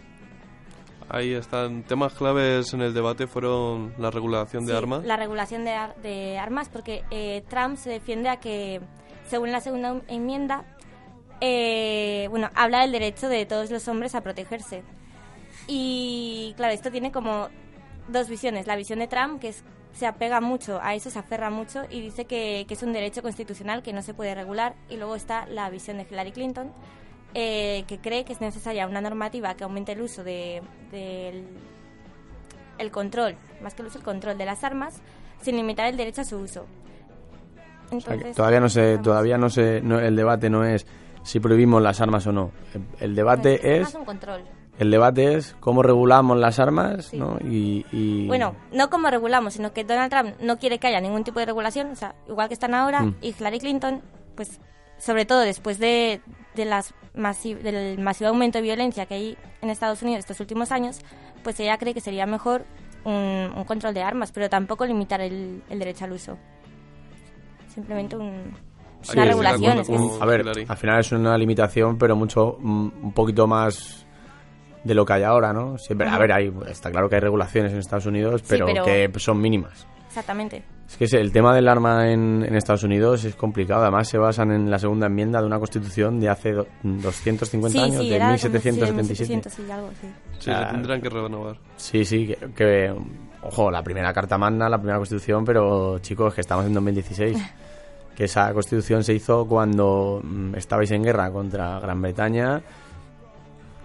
Ahí están. Temas claves en el debate fueron la regulación de Sí, armas. La regulación de, ar- de armas, porque eh, Trump se defiende a que, según la segunda enmienda, eh, bueno, habla del derecho de todos los hombres a protegerse. Y claro, esto tiene como dos visiones. La visión de Trump, que es, se apega mucho a eso, se aferra mucho y dice que, que es un derecho constitucional que no se puede regular. Y luego está la visión de Hillary Clinton, eh, que cree que es necesaria una normativa que aumente el uso de, del el control, más que el uso, el control de las armas, sin limitar el derecho a su uso. O sea, todavía no se, vamos. todavía no se, no- el debate no es si prohibimos las armas o no. El, el debate Es es, un control. El debate es cómo regulamos las armas, Sí. ¿no? Y, y- Bueno, no como regulamos, sino que Donald Trump no quiere que haya ningún tipo de regulación, o sea, igual que están ahora, Mm. y Hillary Clinton, pues, sobre todo después de, de las masi- del masivo aumento de violencia que hay en Estados Unidos estos últimos años, pues ella cree que sería mejor un, un control de armas, pero tampoco limitar el, el derecho al uso. Simplemente un, Sí, una regulación. es que a ver, al final es una limitación, pero mucho, mm, un poquito más de lo que hay ahora, ¿no? Siempre, a ver, hay, está claro que hay regulaciones en Estados Unidos, Sí, pero, que son mínimas. Exactamente. Es que es- el tema del arma en, en Estados Unidos es complicado. Además, se basan en la segunda enmienda de una constitución de hace do- 250 Sí, años, sí, de era como- 1777. sí, de 1700 y algo, sí. Sí, se tendrán que renovar. Sí, sí, que, que, ojo, la primera carta magna, la primera constitución, pero chicos, que estamos en 2016. que esa constitución se hizo cuando mm, estabais en guerra contra Gran Bretaña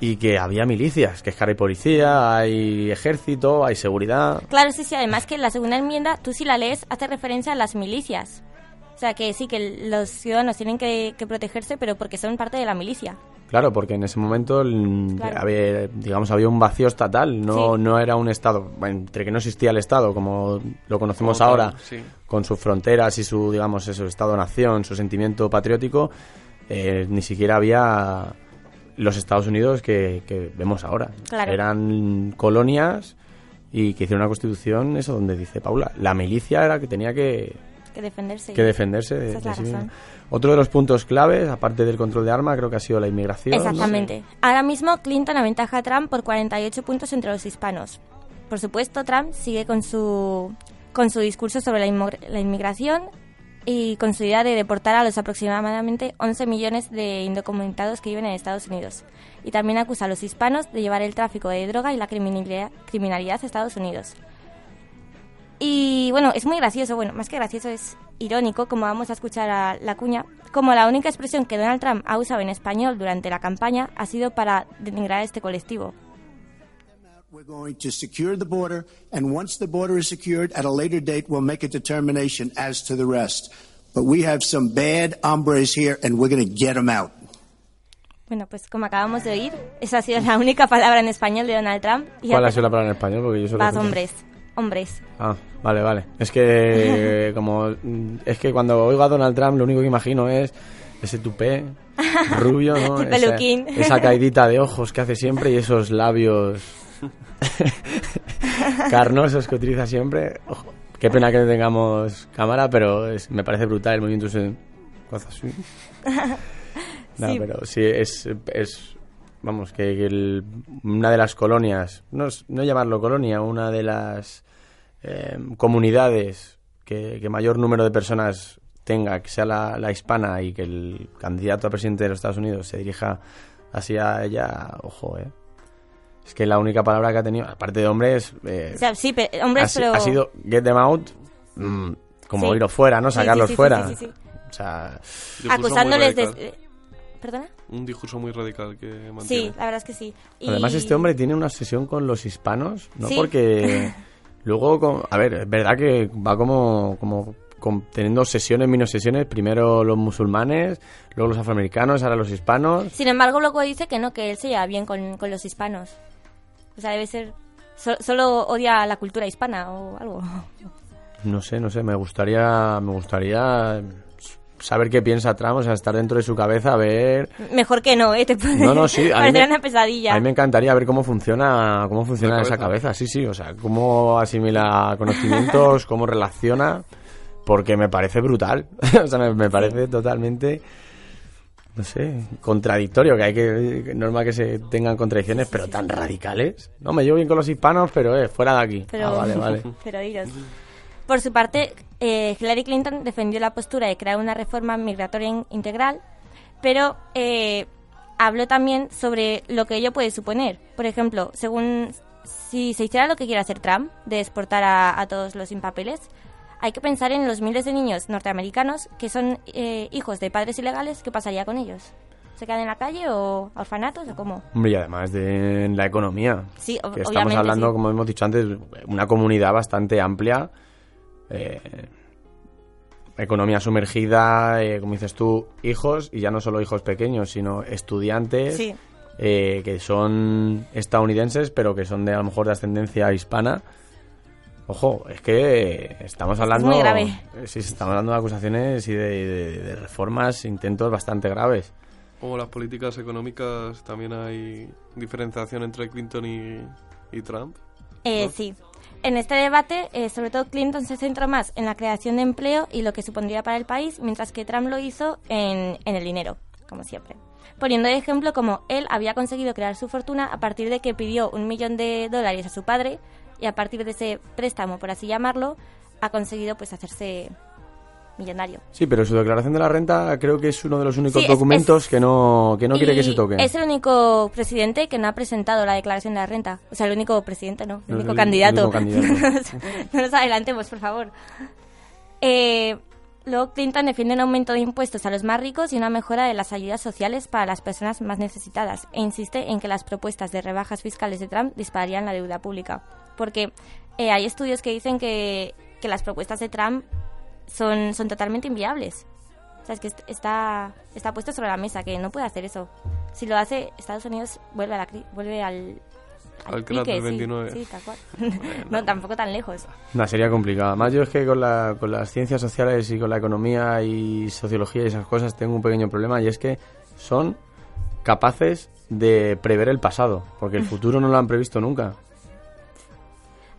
y que había milicias, que es que hay policía, hay ejército, hay seguridad. Claro, sí, sí. Además que la segunda enmienda, tú si la lees, hace referencia a las milicias. O sea, que sí, que los ciudadanos tienen que, que protegerse, pero porque son parte de la milicia. Claro, porque en ese momento, Claro. había, digamos, había un vacío estatal, no, Sí. no era un Estado, entre que no existía el Estado, como lo conocemos Como tal, ahora, sí. con sus fronteras y su, digamos, eso, Estado-nación, su sentimiento patriótico, eh, ni siquiera había los Estados Unidos que, que vemos ahora. Claro. Eran colonias y que hicieron una constitución, eso donde dice Paula, la milicia era que tenía que, Que defenderse. que defenderse de, es la razón. Otro de los puntos claves, aparte del control de arma, creo que ha sido la inmigración. ¿no? Exactamente. Ahora mismo Clinton aventaja a Trump por 48 puntos entre los hispanos. Por supuesto, Trump sigue con su, con su discurso sobre la, la inmigración y con su idea de deportar a los aproximadamente 11 millones de indocumentados que viven en Estados Unidos. Y también acusa a los hispanos de llevar el tráfico de droga y la criminalidad, a Estados Unidos. Y bueno, es muy gracioso, bueno, más que gracioso es irónico, como vamos a escuchar a la cuña, como la única expresión que Donald Trump ha usado en español durante la campaña ha sido para denigrar a este colectivo. We're going to secure the border, and once the border is secured, at a later date, we'll make a determination as to the rest. But we have some bad hombres here, and we're going to get them out. Bueno, pues como acabamos de oír, esa ha sido la única palabra en español de Donald Trump. Y ¿Cuál ha- sido la palabra en español? Porque yo solo sé- hombres. hombres. Ah, vale, vale. Es que como es que cuando oigo a Donald Trump lo único que imagino es ese tupé rubio, ¿no? El peluquín. Esa, esa caidita de ojos que hace siempre y esos labios carnosos que utiliza siempre. Ojo, qué pena que no tengamos cámara, pero es- me parece brutal el movimiento. No, pero sí, es, es vamos, que, que el- una de las colonias, no, no llamarlo colonia, una de las eh, comunidades que, que mayor número de personas tenga, que sea la, la hispana y que el candidato a presidente de los Estados Unidos se dirija hacia ella, ojo, eh. Es que la única palabra que ha tenido, aparte de hombres, eh, O sea, sí, pe- ha, hombres, si- pero... ha sido get them out, mm, como Sí. irlos fuera, ¿no? Sacarlos sí, sí, fuera. sí, sí, sí. O sea, Acusándoles de... radical. ¿Perdona? Un discurso muy radical que mantiene. Sí, la verdad es que sí. Y- Además, este hombre tiene una obsesión con los hispanos, ¿no? Sí. Porque luego, con- a ver, es verdad que va como, como, con- teniendo sesiones, mini sesiones, primero los musulmanes, luego los afroamericanos, ahora los hispanos. Sin embargo, luego dice que no, que él se lleva bien con, con los hispanos. O sea, debe ser... so- solo odia la cultura hispana o algo. No sé, no sé, me gustaría, me gustaría saber qué piensa Trump, o sea, estar dentro de su cabeza, ver... Mejor que no, ¿eh? Te puede No, no, sí, a mí parecer me- una pesadilla. A mí me encantaría ver cómo funciona, cómo funciona esa cabeza. cabeza, sí, sí, o sea, cómo asimila conocimientos, cómo relaciona, porque me parece brutal, o sea, me, me parece totalmente, no sé, contradictorio, que hay que, normal que se tengan contradicciones, pero tan radicales. No, me llevo bien con los hispanos, pero eh, fuera de aquí. Pero, Ah, vale, vale. pero iros. Por su parte, eh, Hillary Clinton defendió la postura de crear una reforma migratoria in- integral, pero eh, habló también sobre lo que ello puede suponer. Por ejemplo, según si se hiciera lo que quiere hacer Trump, de exportar a, a todos los sin papeles, hay que pensar en los miles de niños norteamericanos que son eh, hijos de padres ilegales, ¿qué pasaría con ellos? ¿Se quedan en la calle o a orfanatos o cómo? Hombre, y además de la economía. Sí, que estamos hablando, sí. como hemos dicho antes, una comunidad bastante amplia. eh, economía sumergida, eh, como dices tú, hijos, y ya no solo hijos pequeños, sino estudiantes Sí. eh, que son estadounidenses, pero que son de a lo mejor de ascendencia hispana. Ojo, es que estamos hablando. muy grave. eh, Sí, estamos hablando de acusaciones y de, de- de reformas, intentos bastante graves. Como las políticas económicas, también hay diferenciación entre Clinton y, y Trump. Eh, Sí. En este debate, eh, sobre todo Clinton se centró más en la creación de empleo y lo que supondría para el país, mientras que Trump lo hizo en, en el dinero, como siempre. Poniendo de ejemplo como él había conseguido crear su fortuna a partir de que pidió un millón de dólares a su padre y a partir de ese préstamo, por así llamarlo, ha conseguido pues hacerse millonario. Sí, pero su declaración de la renta creo que es uno de los únicos Sí, es- documentos que no, que no quiere que se toque. Es el único presidente que no ha presentado la declaración de la renta. O sea, el único presidente, no, el No, único el candidato. único candidato. no nos adelantemos, por favor. Eh, luego Clinton defiende un aumento de impuestos a los más ricos y una mejora de las ayudas sociales para las personas más necesitadas. E insiste en que las propuestas de rebajas fiscales de Trump dispararían la deuda pública. Porque eh, hay estudios que dicen que, que las propuestas de Trump son, son totalmente inviables. O sea, es que est- está, está puesto sobre la mesa, que no puede hacer eso. Si lo hace, Estados Unidos vuelve, a la, vuelve al... Al crack pique, del sí, 29. Sí, tal cual. no, tampoco tan lejos. Una sería complicada. Más yo es que con, la, con las ciencias sociales y con la economía y sociología y esas cosas tengo un pequeño problema y es que son capaces de prever el pasado, porque el futuro no lo han previsto nunca.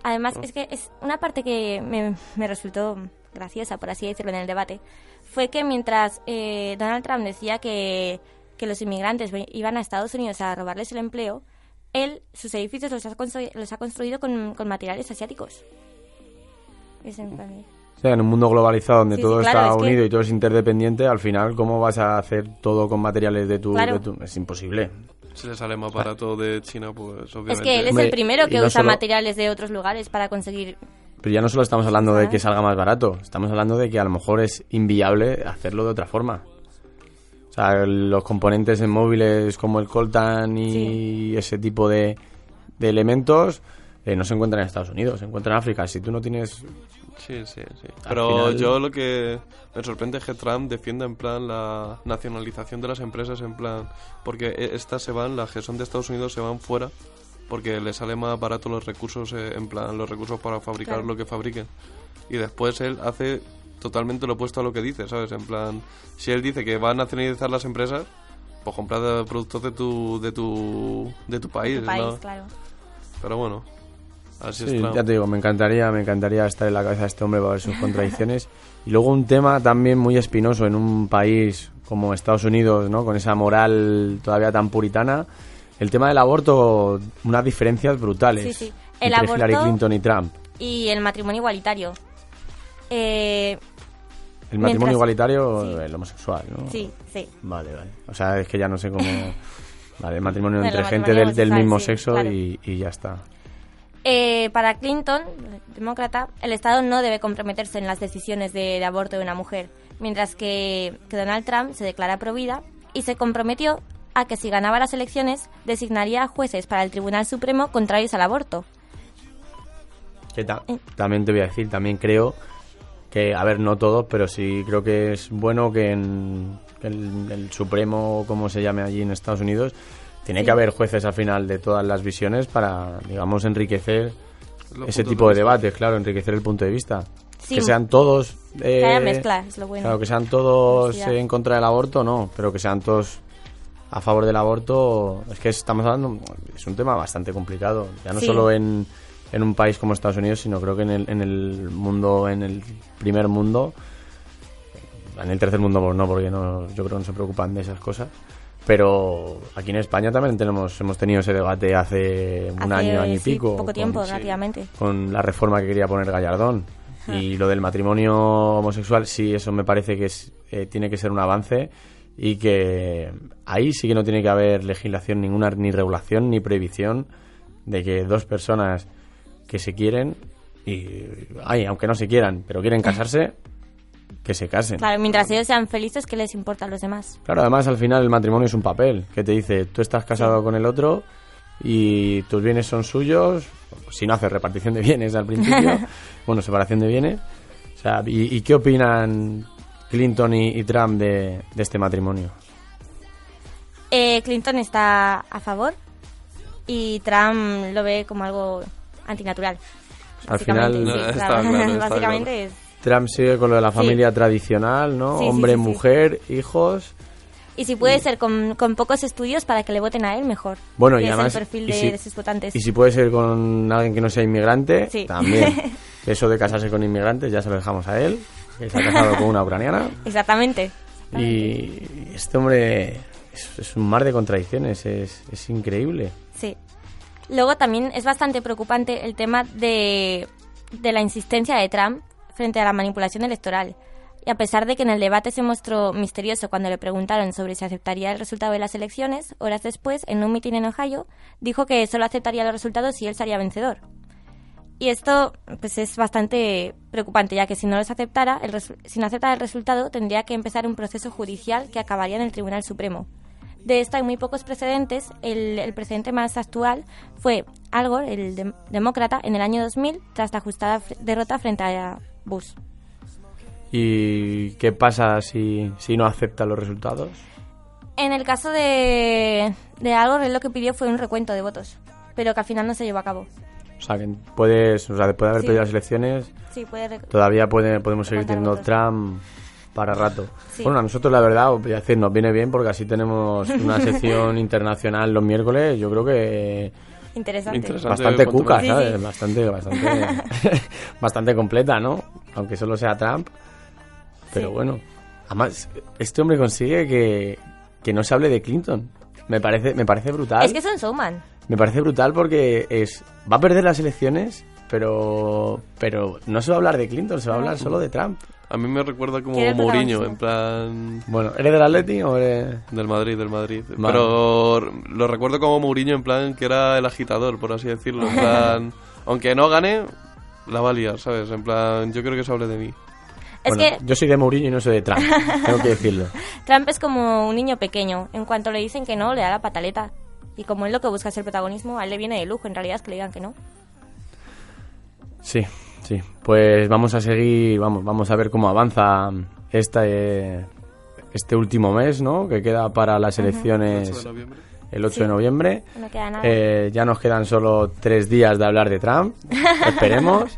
Además, es que es una parte que me, me resultó graciosa, por así decirlo, en el debate, fue que mientras eh, Donald Trump decía que, que los inmigrantes iban a Estados Unidos a robarles el empleo, él sus edificios los ha, constru- los ha construido con, con materiales asiáticos. Es en O sea, en un mundo globalizado donde Sí, todo sí, claro, está es que- unido y todo es interdependiente, al final, ¿cómo vas a hacer todo con materiales de tu...? Claro. de tu- Es imposible. Si le sale más barato de China, pues obviamente... Es que él es el primero que no usa solo- materiales de otros lugares para conseguir... Pero ya no solo estamos hablando de que salga más barato, estamos hablando de que a lo mejor es inviable hacerlo de otra forma. O sea, los componentes en móviles como el coltan y ese tipo de, de elementos eh, no se encuentran en Estados Unidos, se encuentran en África. Si tú no tienes... Sí, sí, sí. Al Pero final- yo lo que me sorprende es que Trump defienda en plan la nacionalización de las empresas, en plan, porque e- estas se van, las que son de Estados Unidos se van fuera porque le sale más barato los recursos, eh, en plan, los recursos para fabricar Claro. lo que fabriquen. Y después él hace totalmente lo opuesto a lo que dice, ¿sabes? En plan, si él dice que van a nacionalizar las empresas, pues comprar productos de tu, de tu, de tu país, Tu país, ¿no? claro. Pero bueno, así Sí, es ya te digo, me encantaría, me encantaría estar en la cabeza de este hombre para ver sus contradicciones. Y luego un tema también muy espinoso en un país como Estados Unidos, ¿no? Con esa moral todavía tan puritana. El tema del aborto, unas diferencias brutales Sí, sí. El entre Hillary aborto- Clinton y Trump. Y el matrimonio igualitario. Eh, El matrimonio mientras- igualitario, Sí. el homosexual, ¿no? Sí, sí. Vale, vale. O sea, es que ya no sé cómo... Vale, el matrimonio Bueno, entre el gente matrimonio del, del mismo sí, sexo claro. y, y ya está. Eh, para Clinton, demócrata, el Estado no debe comprometerse en las decisiones de, de aborto de una mujer, mientras que, que Donald Trump se declara pro vida y se comprometió a que si ganaba las elecciones designaría jueces para el Tribunal Supremo contrarios al aborto. Que ta- Eh. también te voy a decir, también creo que, a ver, no todos, pero sí creo que es bueno que en el, el Supremo, como se llame allí en Estados Unidos, tiene Sí. que haber jueces al final de todas las visiones para, digamos, enriquecer Los ese tipo de debates, claro, enriquecer el punto de vista. Sí. Que sean todos... Que haya eh, mezcla, es lo bueno. Claro, que sean todos eh, en contra del aborto, no, pero que sean todos a favor del aborto. Es que estamos hablando, es un tema bastante complicado, ya no Sí. solo en, en un país como Estados Unidos, sino creo que en el, en el mundo, en el primer mundo, en el tercer mundo pues no, porque no, yo creo que no se preocupan de esas cosas. Pero aquí en España también tenemos, hemos tenido ese debate hace un Hace, año, año y sí, pico. poco con- tiempo, sí, relativamente. con la reforma que quería poner Gallardón. Ajá. Y lo del matrimonio homosexual, sí, eso me parece que es, eh, tiene que ser un avance y que ahí sí que no tiene que haber legislación ninguna, ni regulación, ni prohibición de que dos personas que se quieren y, ay, aunque no se quieran, pero quieren casarse, que se casen. Claro, mientras ellos sean felices, ¿qué les importa a los demás? Claro, además al final el matrimonio es un papel que te dice, tú estás casado con el otro y tus bienes son suyos, si no haces repartición de bienes al principio, bueno, separación de bienes. O sea, ¿y, y qué opinan Clinton y, y Trump de, de este matrimonio? Eh, Clinton está a favor y Trump lo ve como algo antinatural. Al Básicamente, final- sí, No, está claro. claro, está Básicamente es... Trump sigue con lo de la Sí. familia tradicional, ¿no? Sí, Hombre, sí, mujer, hijos. Y si puede ser con, con pocos estudios para que le voten a él, mejor. Bueno, y además... el perfil y si- de sus votantes. Y si puede ser con alguien que no sea inmigrante, también. Eso de casarse con inmigrantes ya se lo dejamos a él, que se ha casado con una ucraniana. Exactamente. Y este hombre es, es un mar de contradicciones, es, es increíble. Sí. Luego también es bastante preocupante el tema de, de la insistencia de Trump frente a la manipulación electoral. Y a pesar de que en el debate se mostró misterioso cuando le preguntaron sobre si aceptaría el resultado de las elecciones, horas después, en un mitin en Ohio, dijo que solo aceptaría los resultados si él sería vencedor. Y esto pues es bastante preocupante, ya que si no los aceptara, el si no aceptara el resultado, tendría que empezar un proceso judicial que acabaría en el Tribunal Supremo. De esto hay muy pocos precedentes. El, el precedente más actual fue Al Gore, el dem- demócrata, en el año 2000, tras la ajustada derrota frente a Bush. ¿Y qué pasa si, si no acepta los resultados? En el caso de, de Al Gore, él lo que pidió fue un recuento de votos, pero que al final no se llevó a cabo. O sea, que puedes, o sea, después de haber Sí. perdido las elecciones, Sí, puede todavía puede, podemos seguir teniendo. Trump para rato. Sí. Bueno, a nosotros la verdad, voy a decir, nos viene bien porque así tenemos una sección internacional los miércoles, yo creo que Interesante. Interesante bastante cuca. ¿sabes? Sí, sí. Bastante, bastante, bastante completa, ¿no? Aunque solo sea Trump. Pero Sí. bueno, además, este hombre consigue que, que no se hable de Clinton. Me parece, me parece brutal. Es que es un showman. Me parece brutal porque es va a perder las elecciones, pero pero no se va a hablar de Clinton, se va a hablar solo de Trump. A mí me recuerda como Mourinho, en plan... Bueno, ¿eres del Atleti o eres...? Del Madrid, del Madrid. Vale. Pero lo recuerdo como Mourinho, en plan que era el agitador, por así decirlo. En plan, aunque no gane, la va a liar, ¿sabes? En plan, yo creo que se hable de mí. Es Bueno, que yo soy de Mourinho y no soy de Trump, tengo que decirlo. Trump es como un niño pequeño. En cuanto le dicen que no, le da la pataleta. Y como él lo que busca es el protagonismo, a él le viene de lujo, en realidad, es que le digan que no. Sí, sí. Pues vamos a seguir, vamos, vamos a ver cómo avanza esta, eh, este último mes, ¿no? Que queda para las elecciones 8 de noviembre. el 8 Sí. de noviembre. No queda nada. Eh, ya nos quedan solo tres días de hablar de Trump. Esperemos.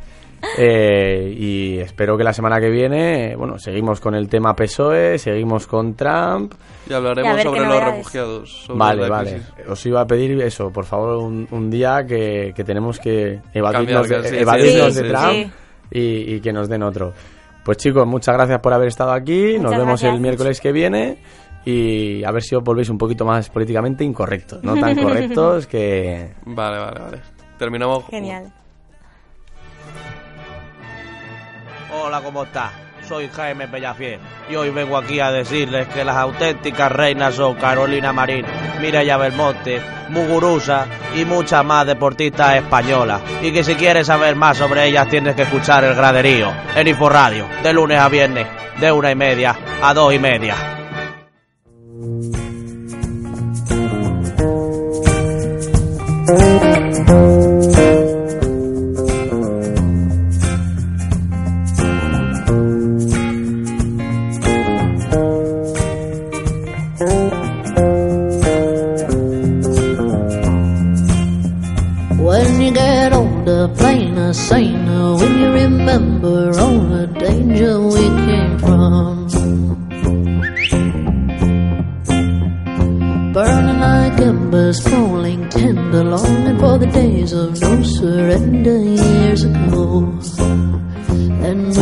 Eh, y espero que la semana que viene, bueno, seguimos con el tema PSOE, seguimos con Trump. Y hablaremos Y sobre los novedades. refugiados. sobre Vale, vale. Os iba a pedir eso, por favor, un, un día que, que tenemos que evadirnos, Cambiar, de, sí, evadirnos sí, de sí, Trump sí. Y, y que nos den otro. Pues chicos, muchas gracias por haber estado aquí. nos vemos gracias. el miércoles que viene. Y a ver si os volvéis un poquito más políticamente incorrectos, no tan correctos que... Vale, vale, vale. Terminamos. Genial. Hola, ¿cómo está? Soy Jaime Pellafiel y hoy vengo aquí a decirles que las auténticas reinas son Carolina Marín, Mireia Belmonte, Muguruza y muchas más deportistas españolas. Y que si quieres saber más sobre ellas tienes que escuchar el graderío en Inforradio, de lunes a viernes, de una y media a dos y media. Remember all the danger we came from. Burning like embers, falling tender, longing for the days of no surrender years ago. And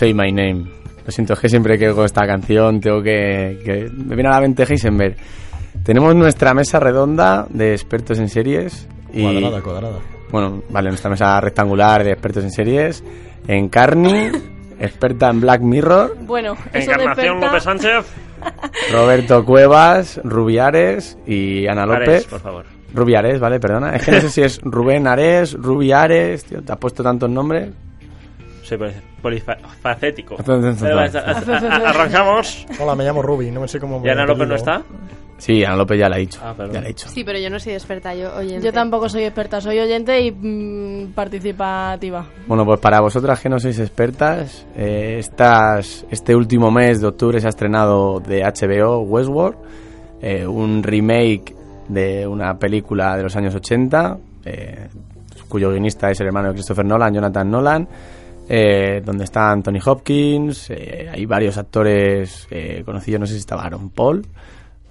Say My Name. Lo siento, es que siempre que oigo esta canción tengo que, que... Me viene a la mente Heisenberg. Tenemos nuestra mesa redonda de expertos en series. Y, Cuadrada, cuadrada. Bueno, vale, nuestra mesa rectangular de expertos en series. En Carni, experta en Black Mirror. Bueno, eso Encarnación López Sánchez. Roberto Cuevas, Rubiares y Ana López. Ares, por favor. Rubiares, vale, perdona. Es que no sé si es Rubén Ares, Rubiares, tío, te has puesto tantos nombres. Soy poli- polifacético. Arrancamos. Hola, me llamo Ruby, no me sé cómo ¿Y Ana López no está? Sí, Ana López ya la ha dicho. Ah, ya la ha dicho. Sí, pero yo no soy experta, yo oyente. Yo tampoco soy experta, soy oyente y mm, participativa. Bueno, pues para vosotras que no sois expertas, eh, estas, este último mes de octubre se ha estrenado de HBO Westworld, eh, un remake de una película de los años 80, eh, cuyo guionista es el hermano de Christopher Nolan, Jonathan Nolan, eh, donde está Anthony Hopkins, eh, hay varios actores eh, conocidos, no sé si estaba Aaron Paul,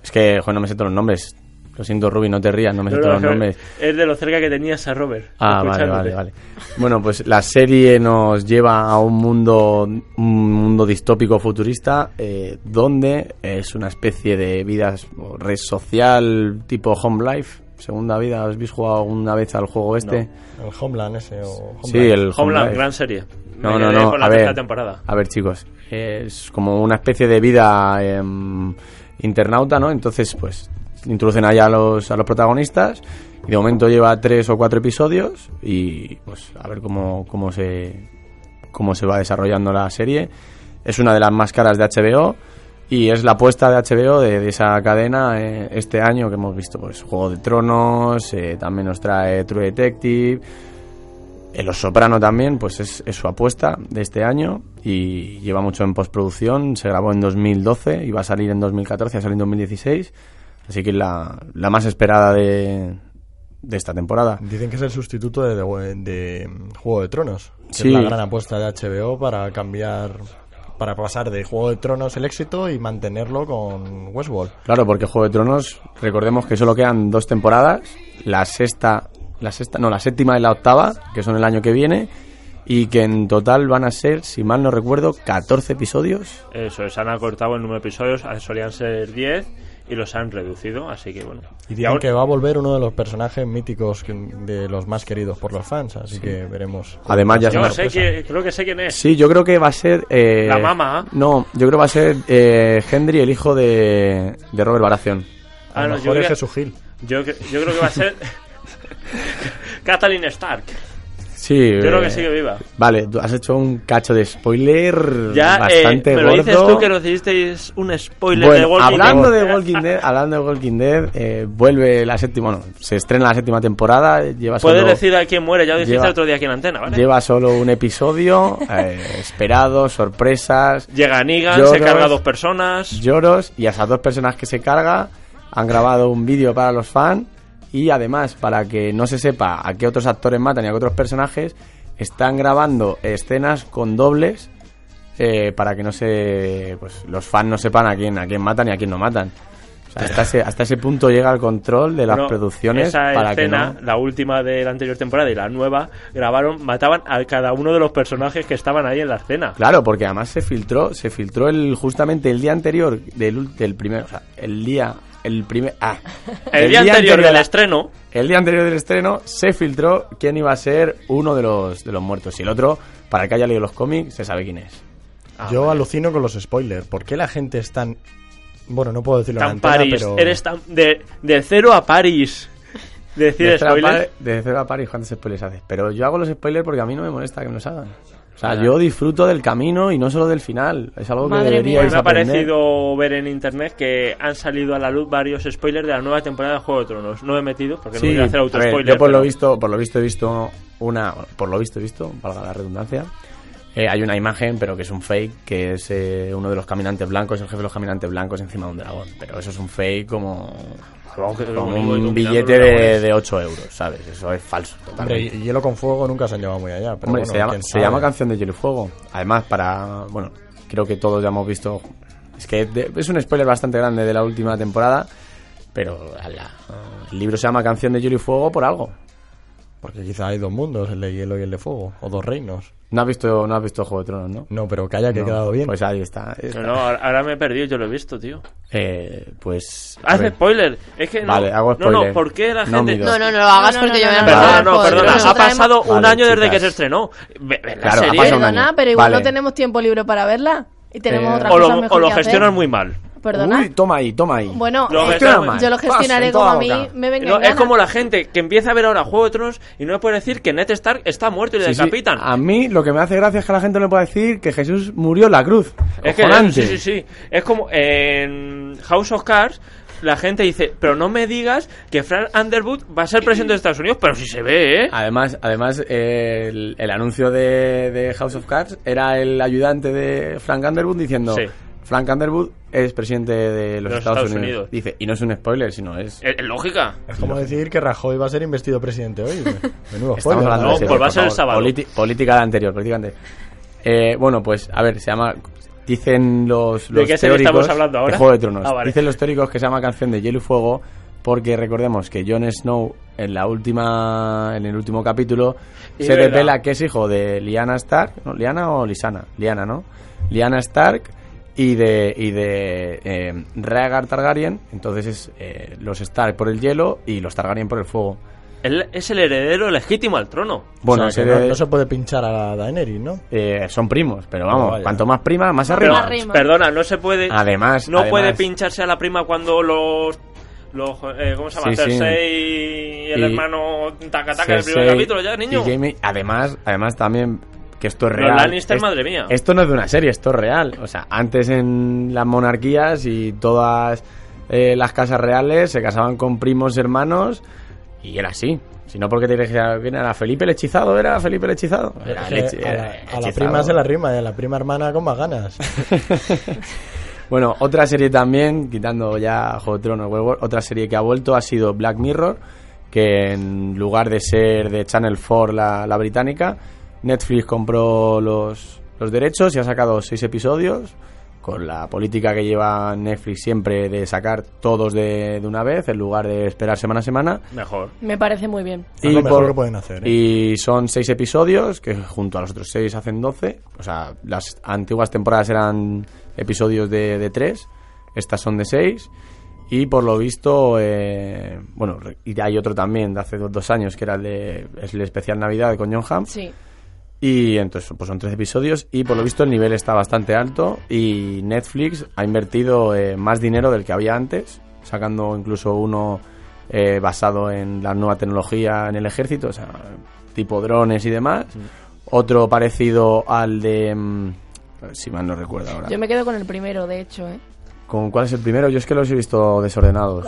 es que, joder, no me sé todos los nombres. Lo siento, Ruby, no te rías, no me sé No, no, todos los nombres. Es de lo cerca que tenías a Robert. Ah, vale, vale, vale. Bueno, pues la serie nos lleva a un mundo, un mundo distópico futurista eh, donde es una especie de vida o red social tipo Home Life, segunda vida. ¿Os habéis jugado alguna vez al juego este? El Homeland ese o Sí, el Home Homeland, gran serie. No, Me no, no. con la A tercera ver, temporada. a ver, chicos, es como una especie de vida em, internauta, ¿no? Entonces, pues introducen allá a los, a los protagonistas y de momento lleva tres o cuatro episodios y pues a ver cómo, cómo se cómo se va desarrollando la serie. Es una de las más caras de HBO y es la apuesta de HBO de, de esa cadena eh, este año que hemos visto pues Juego de Tronos, eh, también nos trae True Detective, en Los Soprano también, pues es, es su apuesta de este año y lleva mucho en postproducción. Se grabó en 2012 y va a salir en 2014, ha salido en 2016. Así que es la, la más esperada de, de esta temporada. Dicen que es el sustituto de, de- de, Juego de Tronos. que Sí. Es la gran apuesta de HBO para cambiar, para pasar de Juego de Tronos el éxito y mantenerlo con Westworld. Claro, porque Juego de Tronos, recordemos que solo quedan dos temporadas, la sexta, la sexta, no, la séptima y la octava, que son el año que viene, y que en total van a ser, si mal no recuerdo, 14 episodios. Eso, se han acortado el número de episodios, solían ser 10 y los han reducido, así que bueno. Y dicen ahora- que va a volver uno de los personajes míticos de los más queridos por los fans, así que veremos. Además, ya Yo se sé que, creo que sé quién es. Sí, yo creo que va a ser... eh, La mama. No, yo creo que va a ser eh, Henry, el hijo de, de Robert Baratheon. Ah, no, yo, creo- Yo, cre- yo creo que va a ser Kathleen Stark. Sí. Yo creo que eh, sigue viva. Vale, tú has hecho un cacho de spoiler Ya, eh, bastante me lo dices tú que nos hicisteis un spoiler Bueno, de Walking hablando Dead. de Walking Dead, hablando de Walking Dead, eh, vuelve la séptima, bueno, se estrena la séptima temporada, lleva Puedes solo, decir a quién muere, ya lo dijiste lleva- otro día aquí en antena, ¿vale? lleva solo un episodio, eh, esperado, sorpresas, Llega Negan, se lloros, carga a dos personas. lloros y a esas dos personas que se carga han grabado un vídeo para los fans y además para que no se sepa a qué otros actores matan y a qué otros personajes están grabando escenas con dobles eh, para que no se pues los fans no sepan a quién a quién matan y a quién no matan O sea, hasta ese hasta ese punto llega el control de las Bueno, producciones esa para escena, que no la última de la anterior temporada y la nueva, grabaron, mataban a cada uno de los personajes que estaban ahí en la escena. Claro, porque además se filtró, se filtró el justamente el día anterior del, del primer, o sea, el día, el primer, ah, El día anterior del estreno. el día anterior del estreno se filtró quién iba a ser uno de los de los muertos y el otro, para el que haya leído los cómics, se sabe quién es. Yo alucino con los spoilers. ¿Por qué la gente es tan... Bueno, no puedo decirlo en Tan antena, París, pero... eres tan de, de cero a París. Decir de cero a spoiler. Par- París, ¿cuántos spoilers haces? Pero yo hago los spoilers porque a mí no me molesta que me los hagan. O sea, Claro. yo disfruto del camino y no solo del final. Es algo que Madre mía, deberíais me ha parecido ver en internet que han salido a la luz varios spoilers de la nueva temporada de Juego de Tronos. No me he metido porque no Sí, voy a hacer a ver, auto-spoiler. yo por lo pero- visto, por lo visto he visto una, por lo visto he visto, valga la redundancia, eh, hay una imagen, pero que es un fake, que es eh, uno de los caminantes blancos, el jefe de los caminantes blancos encima de un dragón. Pero eso es un fake como, un billete de, de 8 euros, ¿sabes? Eso es falso, Hombre, totalmente. y hielo con fuego nunca se han llevado muy allá. Pero Hombre, bueno, se, llama, se llama Canción de Hielo y Fuego. Además, para. Bueno, creo que todos ya hemos visto. Es que de- es un spoiler bastante grande de la última temporada. Pero ala, el libro se llama Canción de Hielo y Fuego por algo. Porque quizá hay dos mundos, el de hielo y el de fuego, o dos reinos. No has visto, no has visto Juego de Tronos, ¿no? No, pero calla que No, he quedado bien. Pues ahí está. está. No, no, ahora me he perdido, yo lo he visto, tío. Eh, pues. Haz ver. spoiler. Es que no. Vale, hago No, no, spoiler. ¿por qué la No gente.? No, no, no lo hagas No, no, porque no, yo me no, Perdona, no, perdona. Ha pasado Vale, un año desde chicas. que se estrenó. Claro, ha serie. pasado un Perdona, año. pero igual Vale. no tenemos tiempo libre para verla. Y tenemos Eh, otras o cosas lo, mejor o lo gestionan muy mal. Perdona. Uy, toma ahí, toma ahí. Bueno, Lo eh, yo lo gestionaré como a mí boca. me venga No, en es gana. como la gente que empieza a ver ahora Juego de Tronos y no le puede decir que Ned Stark está muerto y le Sí, sí. decapitan. A mí lo que me hace gracia es que la gente no le pueda decir que Jesús murió en la cruz. Es que Cojonante. sí, sí, sí. Es como en House of Cards. La gente dice, pero no me digas que Frank Underwood va a ser presidente de Estados Unidos, pero si se ve, ¿eh? Además, además eh, el, el anuncio de, de House of Cards era el ayudante de Frank Underwood diciendo Sí. Frank Underwood es presidente de los, De los Estados, Estados Unidos. Unidos. Dice, y no es un spoiler, sino es... Es, es lógica. Es como decir que Rajoy va a ser investido presidente hoy. Menudo Estamos spoiler. hablando No, de serie, pues va a por ser el sábado. Politi- política de anterior, política anterior. Eh, bueno, pues, a ver, se llama... Dicen los, ¿De los qué serie teóricos... estamos hablando ahora? de Juego de Tronos. Ah, vale. Dicen los teóricos que se llama Canción de Hielo y Fuego porque recordemos que Jon Snow en la última en el último capítulo se revela que es hijo de Lyanna Stark, ¿no? ¿Lyanna o Lysana? Lyanna, ¿no? Lyanna Stark y de y de eh, Rhaegar Targaryen, entonces es eh, los Stark por el hielo y los Targaryen por el fuego. Él es el heredero legítimo al trono. Bueno, O sea, ese que no, se puede pinchar a Daenerys, ¿no? eh, son primos, pero vamos, No, vaya. cuanto más prima, más Pero, arriba. perdona, no se puede. Además, no además- puede pincharse a la prima cuando los. los eh, ¿Cómo se llama? Sí, sí. Cersei y el Y- hermano Takataka del primer capítulo, ya, niño. y Jaime, además, además también que esto es Los real. Lannister, Es- madre mía. Esto no es de una serie, esto es real. O sea, antes en las monarquías y todas eh, las casas reales se casaban con primos hermanos y era así. Si no, porque te viene era Felipe el hechizado, era Felipe el hechizado. Era el Eh, hechi- a, era la, a la hechizado. prima se la rima y a la prima hermana con más ganas. Bueno, otra serie también, quitando ya Juego de Tronos, otra serie que ha vuelto ha sido Black Mirror, que en lugar de ser de Channel 4 la, la británica, Netflix compró los, los derechos y ha sacado seis episodios, con la política que lleva Netflix siempre de sacar todos de, de una vez, en lugar de esperar semana a semana. Mejor. Me parece muy bien. Es lo mejor que pueden hacer, ¿eh? Y son seis episodios, que junto a los otros seis hacen doce. O sea, las antiguas temporadas eran episodios de, de tres, estas son de seis. Y por lo visto, eh, bueno, re- y hay otro también de hace dos, dos años, que era el, de, es el especial Navidad de con John Hamm. Sí. Y entonces, pues son tres episodios y por lo visto el nivel está bastante alto y Netflix ha invertido eh, más dinero del que había antes, sacando incluso uno eh, basado en la nueva tecnología en el ejército, o sea, tipo drones y demás. Otro parecido al de... mm, si mal no recuerdo ahora. Yo me quedo con el primero, de hecho, ¿eh? ¿Con cuál es el primero? Yo es que los he visto desordenados.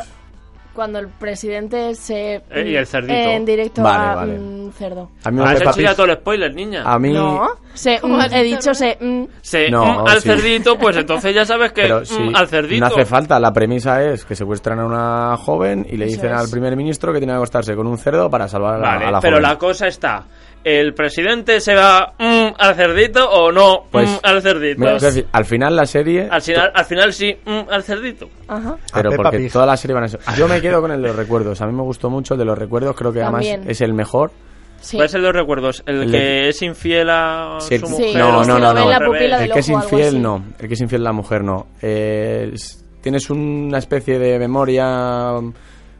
Cuando el presidente se... Eh, y el cerdito. En directo Vale, a vale. mm, cerdo. A mí me Has hecho ya todo el spoiler, niña. A mí... No, se, ¿Cómo mm, he dicho, se... mm, Se, No, mm, al sí. cerdito, pues entonces ya sabes que Pero mm, sí, al cerdito. no hace falta. La premisa es que secuestran a una joven y le Eso dicen es. al primer ministro que tiene que acostarse con un cerdo para salvar a la, Vale, a la pero joven. la cosa está. ¿El presidente se va mm, al cerdito o no Pues, mm, al cerdito? Mira, es decir, al final la serie... al, final, al final sí, mm, al cerdito. Ajá. Pero A porque Pig. toda la serie van a ser... Yo me quedo con el de los recuerdos. A mí me gustó mucho el de los recuerdos. Creo que además es el mejor. Sí. ¿Cuál es el de los recuerdos? ¿El, El que de- es infiel a Sí, su sí. mujer? No, no, no, no. la El que es infiel no. El que es infiel la mujer no. Eh, es- tienes una especie de memoria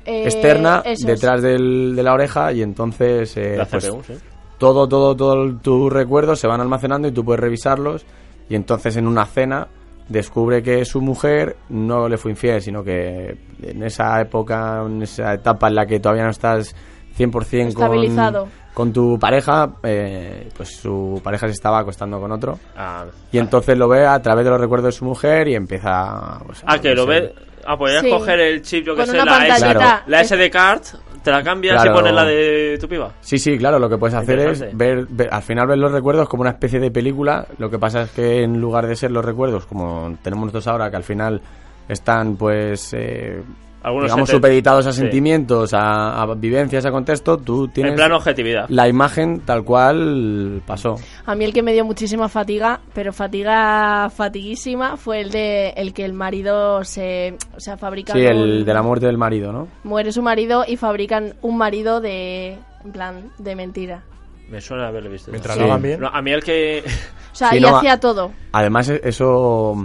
Eh, externa eso detrás del- de la oreja y entonces eh, La pues, CPU, sí. Todo, todo, todo tus recuerdos se van almacenando y tú puedes revisarlos y entonces en una cena descubre que su mujer no le fue infiel, sino que en esa época, en esa etapa en la que todavía no estás 100% Estabilizado. con, con tu pareja, eh, pues su pareja se estaba acostando con otro. Ah, Y entonces lo ve a través de los recuerdos de su mujer y empieza... Pues, Ah, que lo ve. Ah, podías Sí. coger el chip, yo que Con sé, una la S, pantallita. Claro. la SD card, te la cambias Claro. y pones la de tu piba. Sí, sí, claro, lo que puedes hacer es ver- al final ver los recuerdos como una especie de película, lo que pasa es que en lugar de ser los recuerdos como tenemos nosotros ahora, que al final están pues, eh, Algunos digamos, supeditados a sí. sentimientos, a, a vivencias, a contexto, tú tienes En plan objetividad. la imagen tal cual pasó. A mí el que me dio muchísima fatiga, pero fatiga fatiguísima, fue el de el que el marido se, o sea, fabrica Sí, el un- de la muerte del marido, ¿no? muere su marido y fabrican un marido de En plan, de mentira. Me suena haberlo visto. Mientras Sí. lo hagan bien. No, a mí el que... O sea, Sí, y no, hacía todo. Además, e- eso.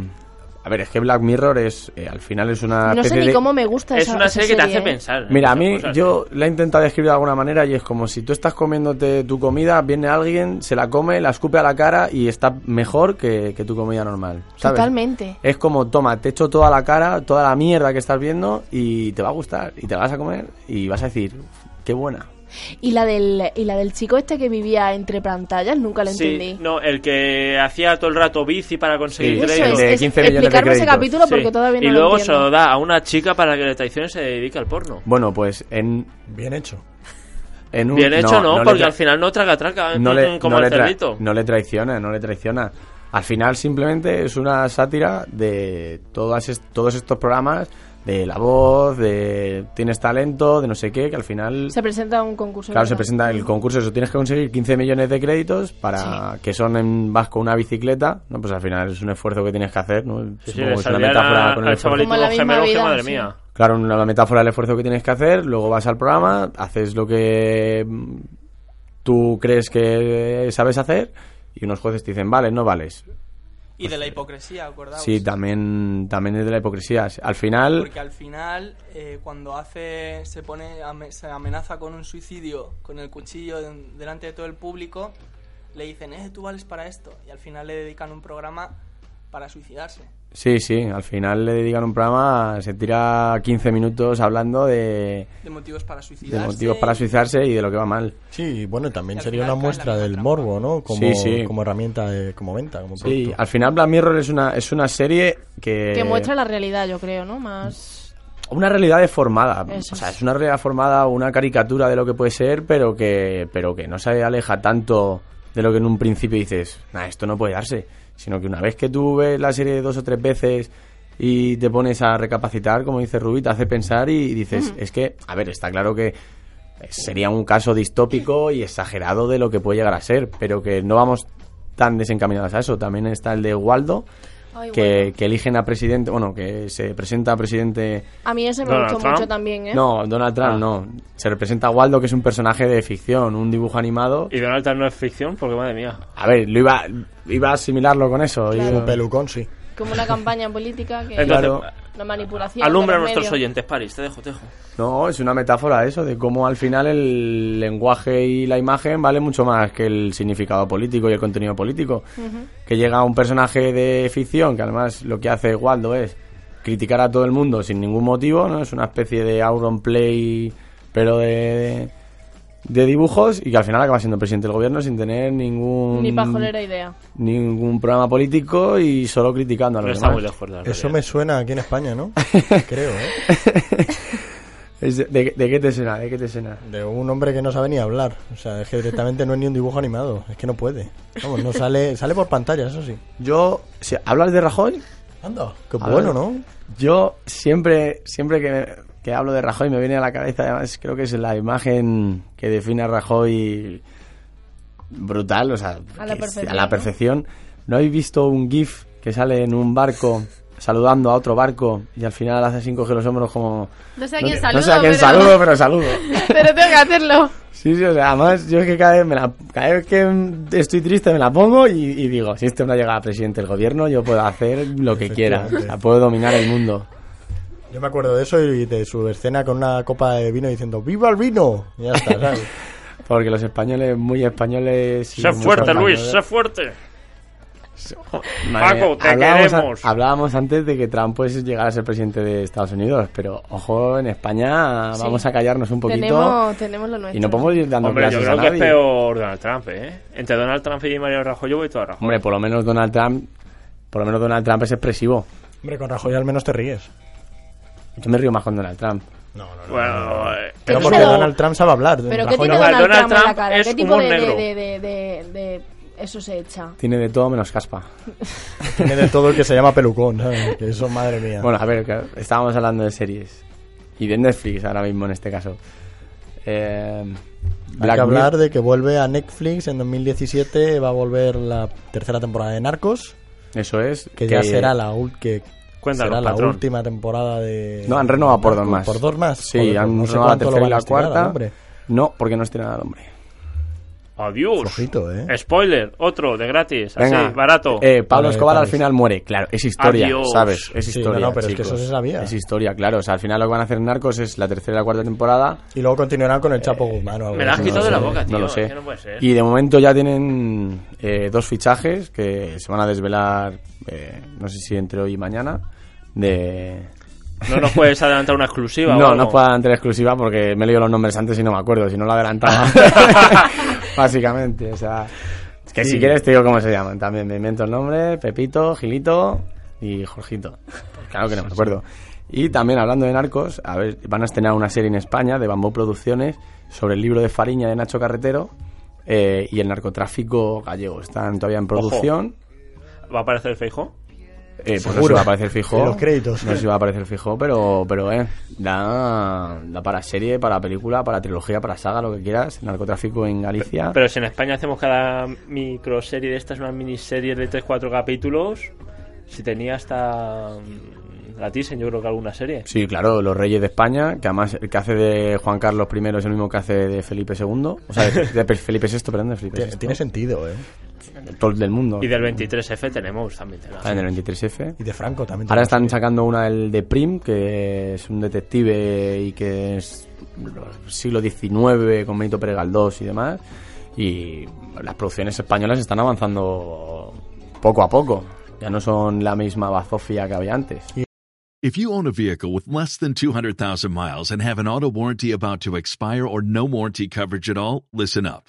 A ver, es que Black Mirror es. eh, al final es una. No sé ni de- cómo me gusta Es esa una esa serie que te hace ¿eh? pensar. Mira, a mí cosas. yo la he intentado describir de alguna manera y es como si tú estás comiéndote tu comida, viene alguien, se la come, la escupe a la cara y está mejor que, que tu comida normal. ¿sabes? Totalmente. Es como, toma, te echo toda la cara, toda la mierda que estás viendo y te va a gustar y te la vas a comer y vas a decir, qué buena. Y la del y la del chico este que vivía entre pantallas, nunca lo Sí, entendí. no, el que hacía todo el rato bici para conseguir Sí, créditos. es, es explicarme ese capítulo porque todavía no Y lo luego se entiendo. lo da a una chica para que le traicione y se dedique al porno. Bueno, pues en... Bien hecho. en un- Bien hecho, no, le porque al final no traga traca, no le, como no el cerdito. no le traiciona, no le traiciona. Al final simplemente es una sátira de todas est- todos estos programas, de La Voz, de Tienes Talento, de no sé qué, que al final... Se presenta un concurso. Claro, se presenta el concurso, eso tienes que conseguir 15 millones de créditos para que son en vas con una bicicleta, no, pues al final es un esfuerzo que tienes que hacer, ¿no? Sí, es una metáfora la- con el esfuerzo. Como la misma vida, madre sí. mía. Claro, una- la metáfora del esfuerzo que tienes que hacer, luego vas al programa, haces lo que mm, tú crees que sabes hacer y unos jueces te dicen, vale, no vales. Y de la hipocresía, acordaos. Sí, también, también es de la hipocresía. Al final, Porque al final, eh, cuando hace, se pone, se amenaza con un suicidio con el cuchillo delante de todo el público, le dicen, eh, tú vales para esto. Y al final le dedican un programa para suicidarse. sí, sí, al final le dedican un programa, se tira 15 minutos hablando de, De motivos para de suicidarse. motivos para suicidarse y de lo que va mal. Sí, bueno, también sería una muestra del trampa. morbo, ¿no? Como, Sí, sí. como herramienta, de- como venta, como Sí, producto. al final Black Mirror es una, es una serie que... Que muestra la realidad, yo creo, ¿no? Más. Una realidad deformada. Eso O sea, es. es una realidad formada, una caricatura de lo que puede ser, pero que, pero que no se aleja tanto de lo que en un principio dices, nah, esto no puede darse. Sino que una vez que tú ves la serie dos o tres veces y te pones a recapacitar, como dice Rubí, te hace pensar y dices, es que, a ver, está claro que sería un caso distópico y exagerado de lo que puede llegar a ser, pero que no vamos tan desencaminados a eso. También está el de Waldo, Ay, que, eligen a presidente, bueno, que se presenta a presidente A mí ese me Donald gustó Trump. mucho también, ¿eh? no, Donald Trump Ah. no. Se representa a Waldo, que es un personaje de ficción, un dibujo animado. Y Donald Trump no es ficción, porque madre mía. A ver, lo iba, iba a asimilarlo con eso. Claro. Yo- Pelucón, sí. Como una campaña política que. Entonces, Claro. Una manipulación. alumbra a de nuestros oyentes, París, te dejo, te dejo. No, es una metáfora eso, de cómo al final el lenguaje y la imagen vale mucho más que el significado político y el contenido político. Que llega un personaje de ficción, que además lo que hace Waldo es criticar a todo el mundo sin ningún motivo, ¿no? Es una especie de Auron Play, pero de, de dibujos, y que al final acaba siendo presidente del gobierno sin tener ningún... Ni pajolera idea. ningún programa político y solo criticando a los demás. muy lejos de la Eso me suena aquí en España, ¿no? Creo, ¿eh? Es de, de- de qué te suena? ¿De qué te suena? De un hombre que no sabe ni hablar. O sea, es que directamente no es ni un dibujo animado. Es que no puede. Vamos, no sale, sale por pantalla, eso sí. Yo, si hablas de Rajoy, Anda, qué bueno, ver. ¿no? yo siempre, siempre que, que hablo de Rajoy me viene a la cabeza, además creo que es la imagen que define a Rajoy brutal, o sea, A la perfección, a la ¿no? perfección. ¿No habéis visto un GIF que sale en un barco saludando a otro barco y al final hace así coge los hombros como... No sé a quién saludo. no sé a quién pero... saludo, pero saludo. pero tengo que hacerlo. Sí, sí, o sea, además yo es que cada vez, me la- cada vez que mm, estoy triste me la pongo y, y digo, si este no llega a presidente del gobierno, yo puedo hacer lo que quiera, o sea, Efectivamente. puedo dominar el mundo. Yo me acuerdo de eso y de su escena con una copa de vino diciendo ¡Viva el vino! Y ya está, ¿sabes? Porque los españoles, muy españoles... Sé fuerte, Luis, sé fuerte. Madre Paco, te hablábamos, a- queremos. hablábamos antes de que Trump puede llegar a ser presidente de Estados Unidos, pero ojo, en España Sí. vamos a callarnos un poquito Tenemos, tenemos lo nuestro. y no podemos ir dando Hombre, yo creo a que es nadie. peor Donald Trump, ¿eh? Entre Donald Trump y Mario Rajoy yo voy todo a Rajoy. Hombre, por lo menos Donald Trump, por lo menos Donald Trump es expresivo. Hombre, con Rajoy al menos te ríes. Yo me río más con Donald Trump. No, no, no. Bueno, eh, Pero ¿Qué porque Donald Trump sabe hablar. ¿Pero qué tiene no. Donald Donald, Trump en la Trump cara? es ¿Qué tipo de, negro. de, de, de, de eso se echa? Tiene de todo menos caspa. Tiene de todo el que se llama pelucón, ¿sabes? Que eso, madre mía. Bueno, a ver, que estábamos hablando de series. Y de Netflix ahora mismo en este caso. Eh, Hay que hablar de que vuelve a Netflix en 2017, va a volver la tercera temporada de Narcos, Eso es. que ya será la que Cuéntanos, será la patrón. última temporada de No, han renovado por dos más. Por dos más. Sí, Joder, han no sé renovado la tercera y la cuarta. hombre. No, porque no es tirada de hombre. Adiós. Flojito, ¿eh? Spoiler, otro de gratis, Venga, así, barato. eh, Pablo Vale, Escobar al Paris. final muere. Claro, es historia, Adiós. ¿sabes? Es Sí, historia. no, no, pero es que chicos. eso se sabía. Es historia, claro. O sea, al final lo que van a hacer Narcos es la tercera y la cuarta temporada. Y luego continuarán con el Chapo Guzmán o algo Me la has quitado no de la boca, tío. no lo es sé. que no puede ser. Y de momento ya tienen eh, dos fichajes que se van a desvelar, eh, no sé si entre hoy y mañana, de... No nos puedes adelantar una exclusiva. No, no puedo adelantar exclusiva porque me he leído los nombres antes y no me acuerdo, si no lo adelantaba. Básicamente, o sea... Es que Sí. si quieres te digo cómo se llaman. También me invento el nombre, Pepito, Gilito y Jorgito. Claro que no me acuerdo. Y también hablando de narcos, a ver, van a estrenar una serie en España de Bambú Producciones sobre el libro de Fariña de Nacho Carretero eh, y el narcotráfico gallego. Están todavía en producción. ¿Va a aparecer el Feijo? Eh, pues no Seguro. se va a aparecer fijo. Los créditos. No se va a aparecer fijo, pero, pero eh, da, da para serie, para película, para trilogía, para saga, lo que quieras. Narcotráfico en Galicia. Pero si en España hacemos cada microserie de estas, una miniserie de 3-4 capítulos, si tenía hasta mm, la Thyssen, yo creo que alguna serie. Sí, claro, Los Reyes de España, que además el que hace de Juan Carlos I es el mismo que hace de Felipe II. O sea, de, de Felipe VI, perdón, de Felipe Tiene, VI. tiene sentido, ¿eh? Todo el del mundo. Y del 23F tenemos también. tenemos. Ah, en el 23F. Y de Franco también. Ahora están sacando una del de Prim, que es un detective y que es siglo XIX con Benito Pérez Galdós y demás. Y las producciones españolas están avanzando poco a poco. Ya no son la misma bazofia que había antes. If you own a vehicle with less than 200,000 miles and have an auto warranty about to expire or no warranty coverage at all, listen up.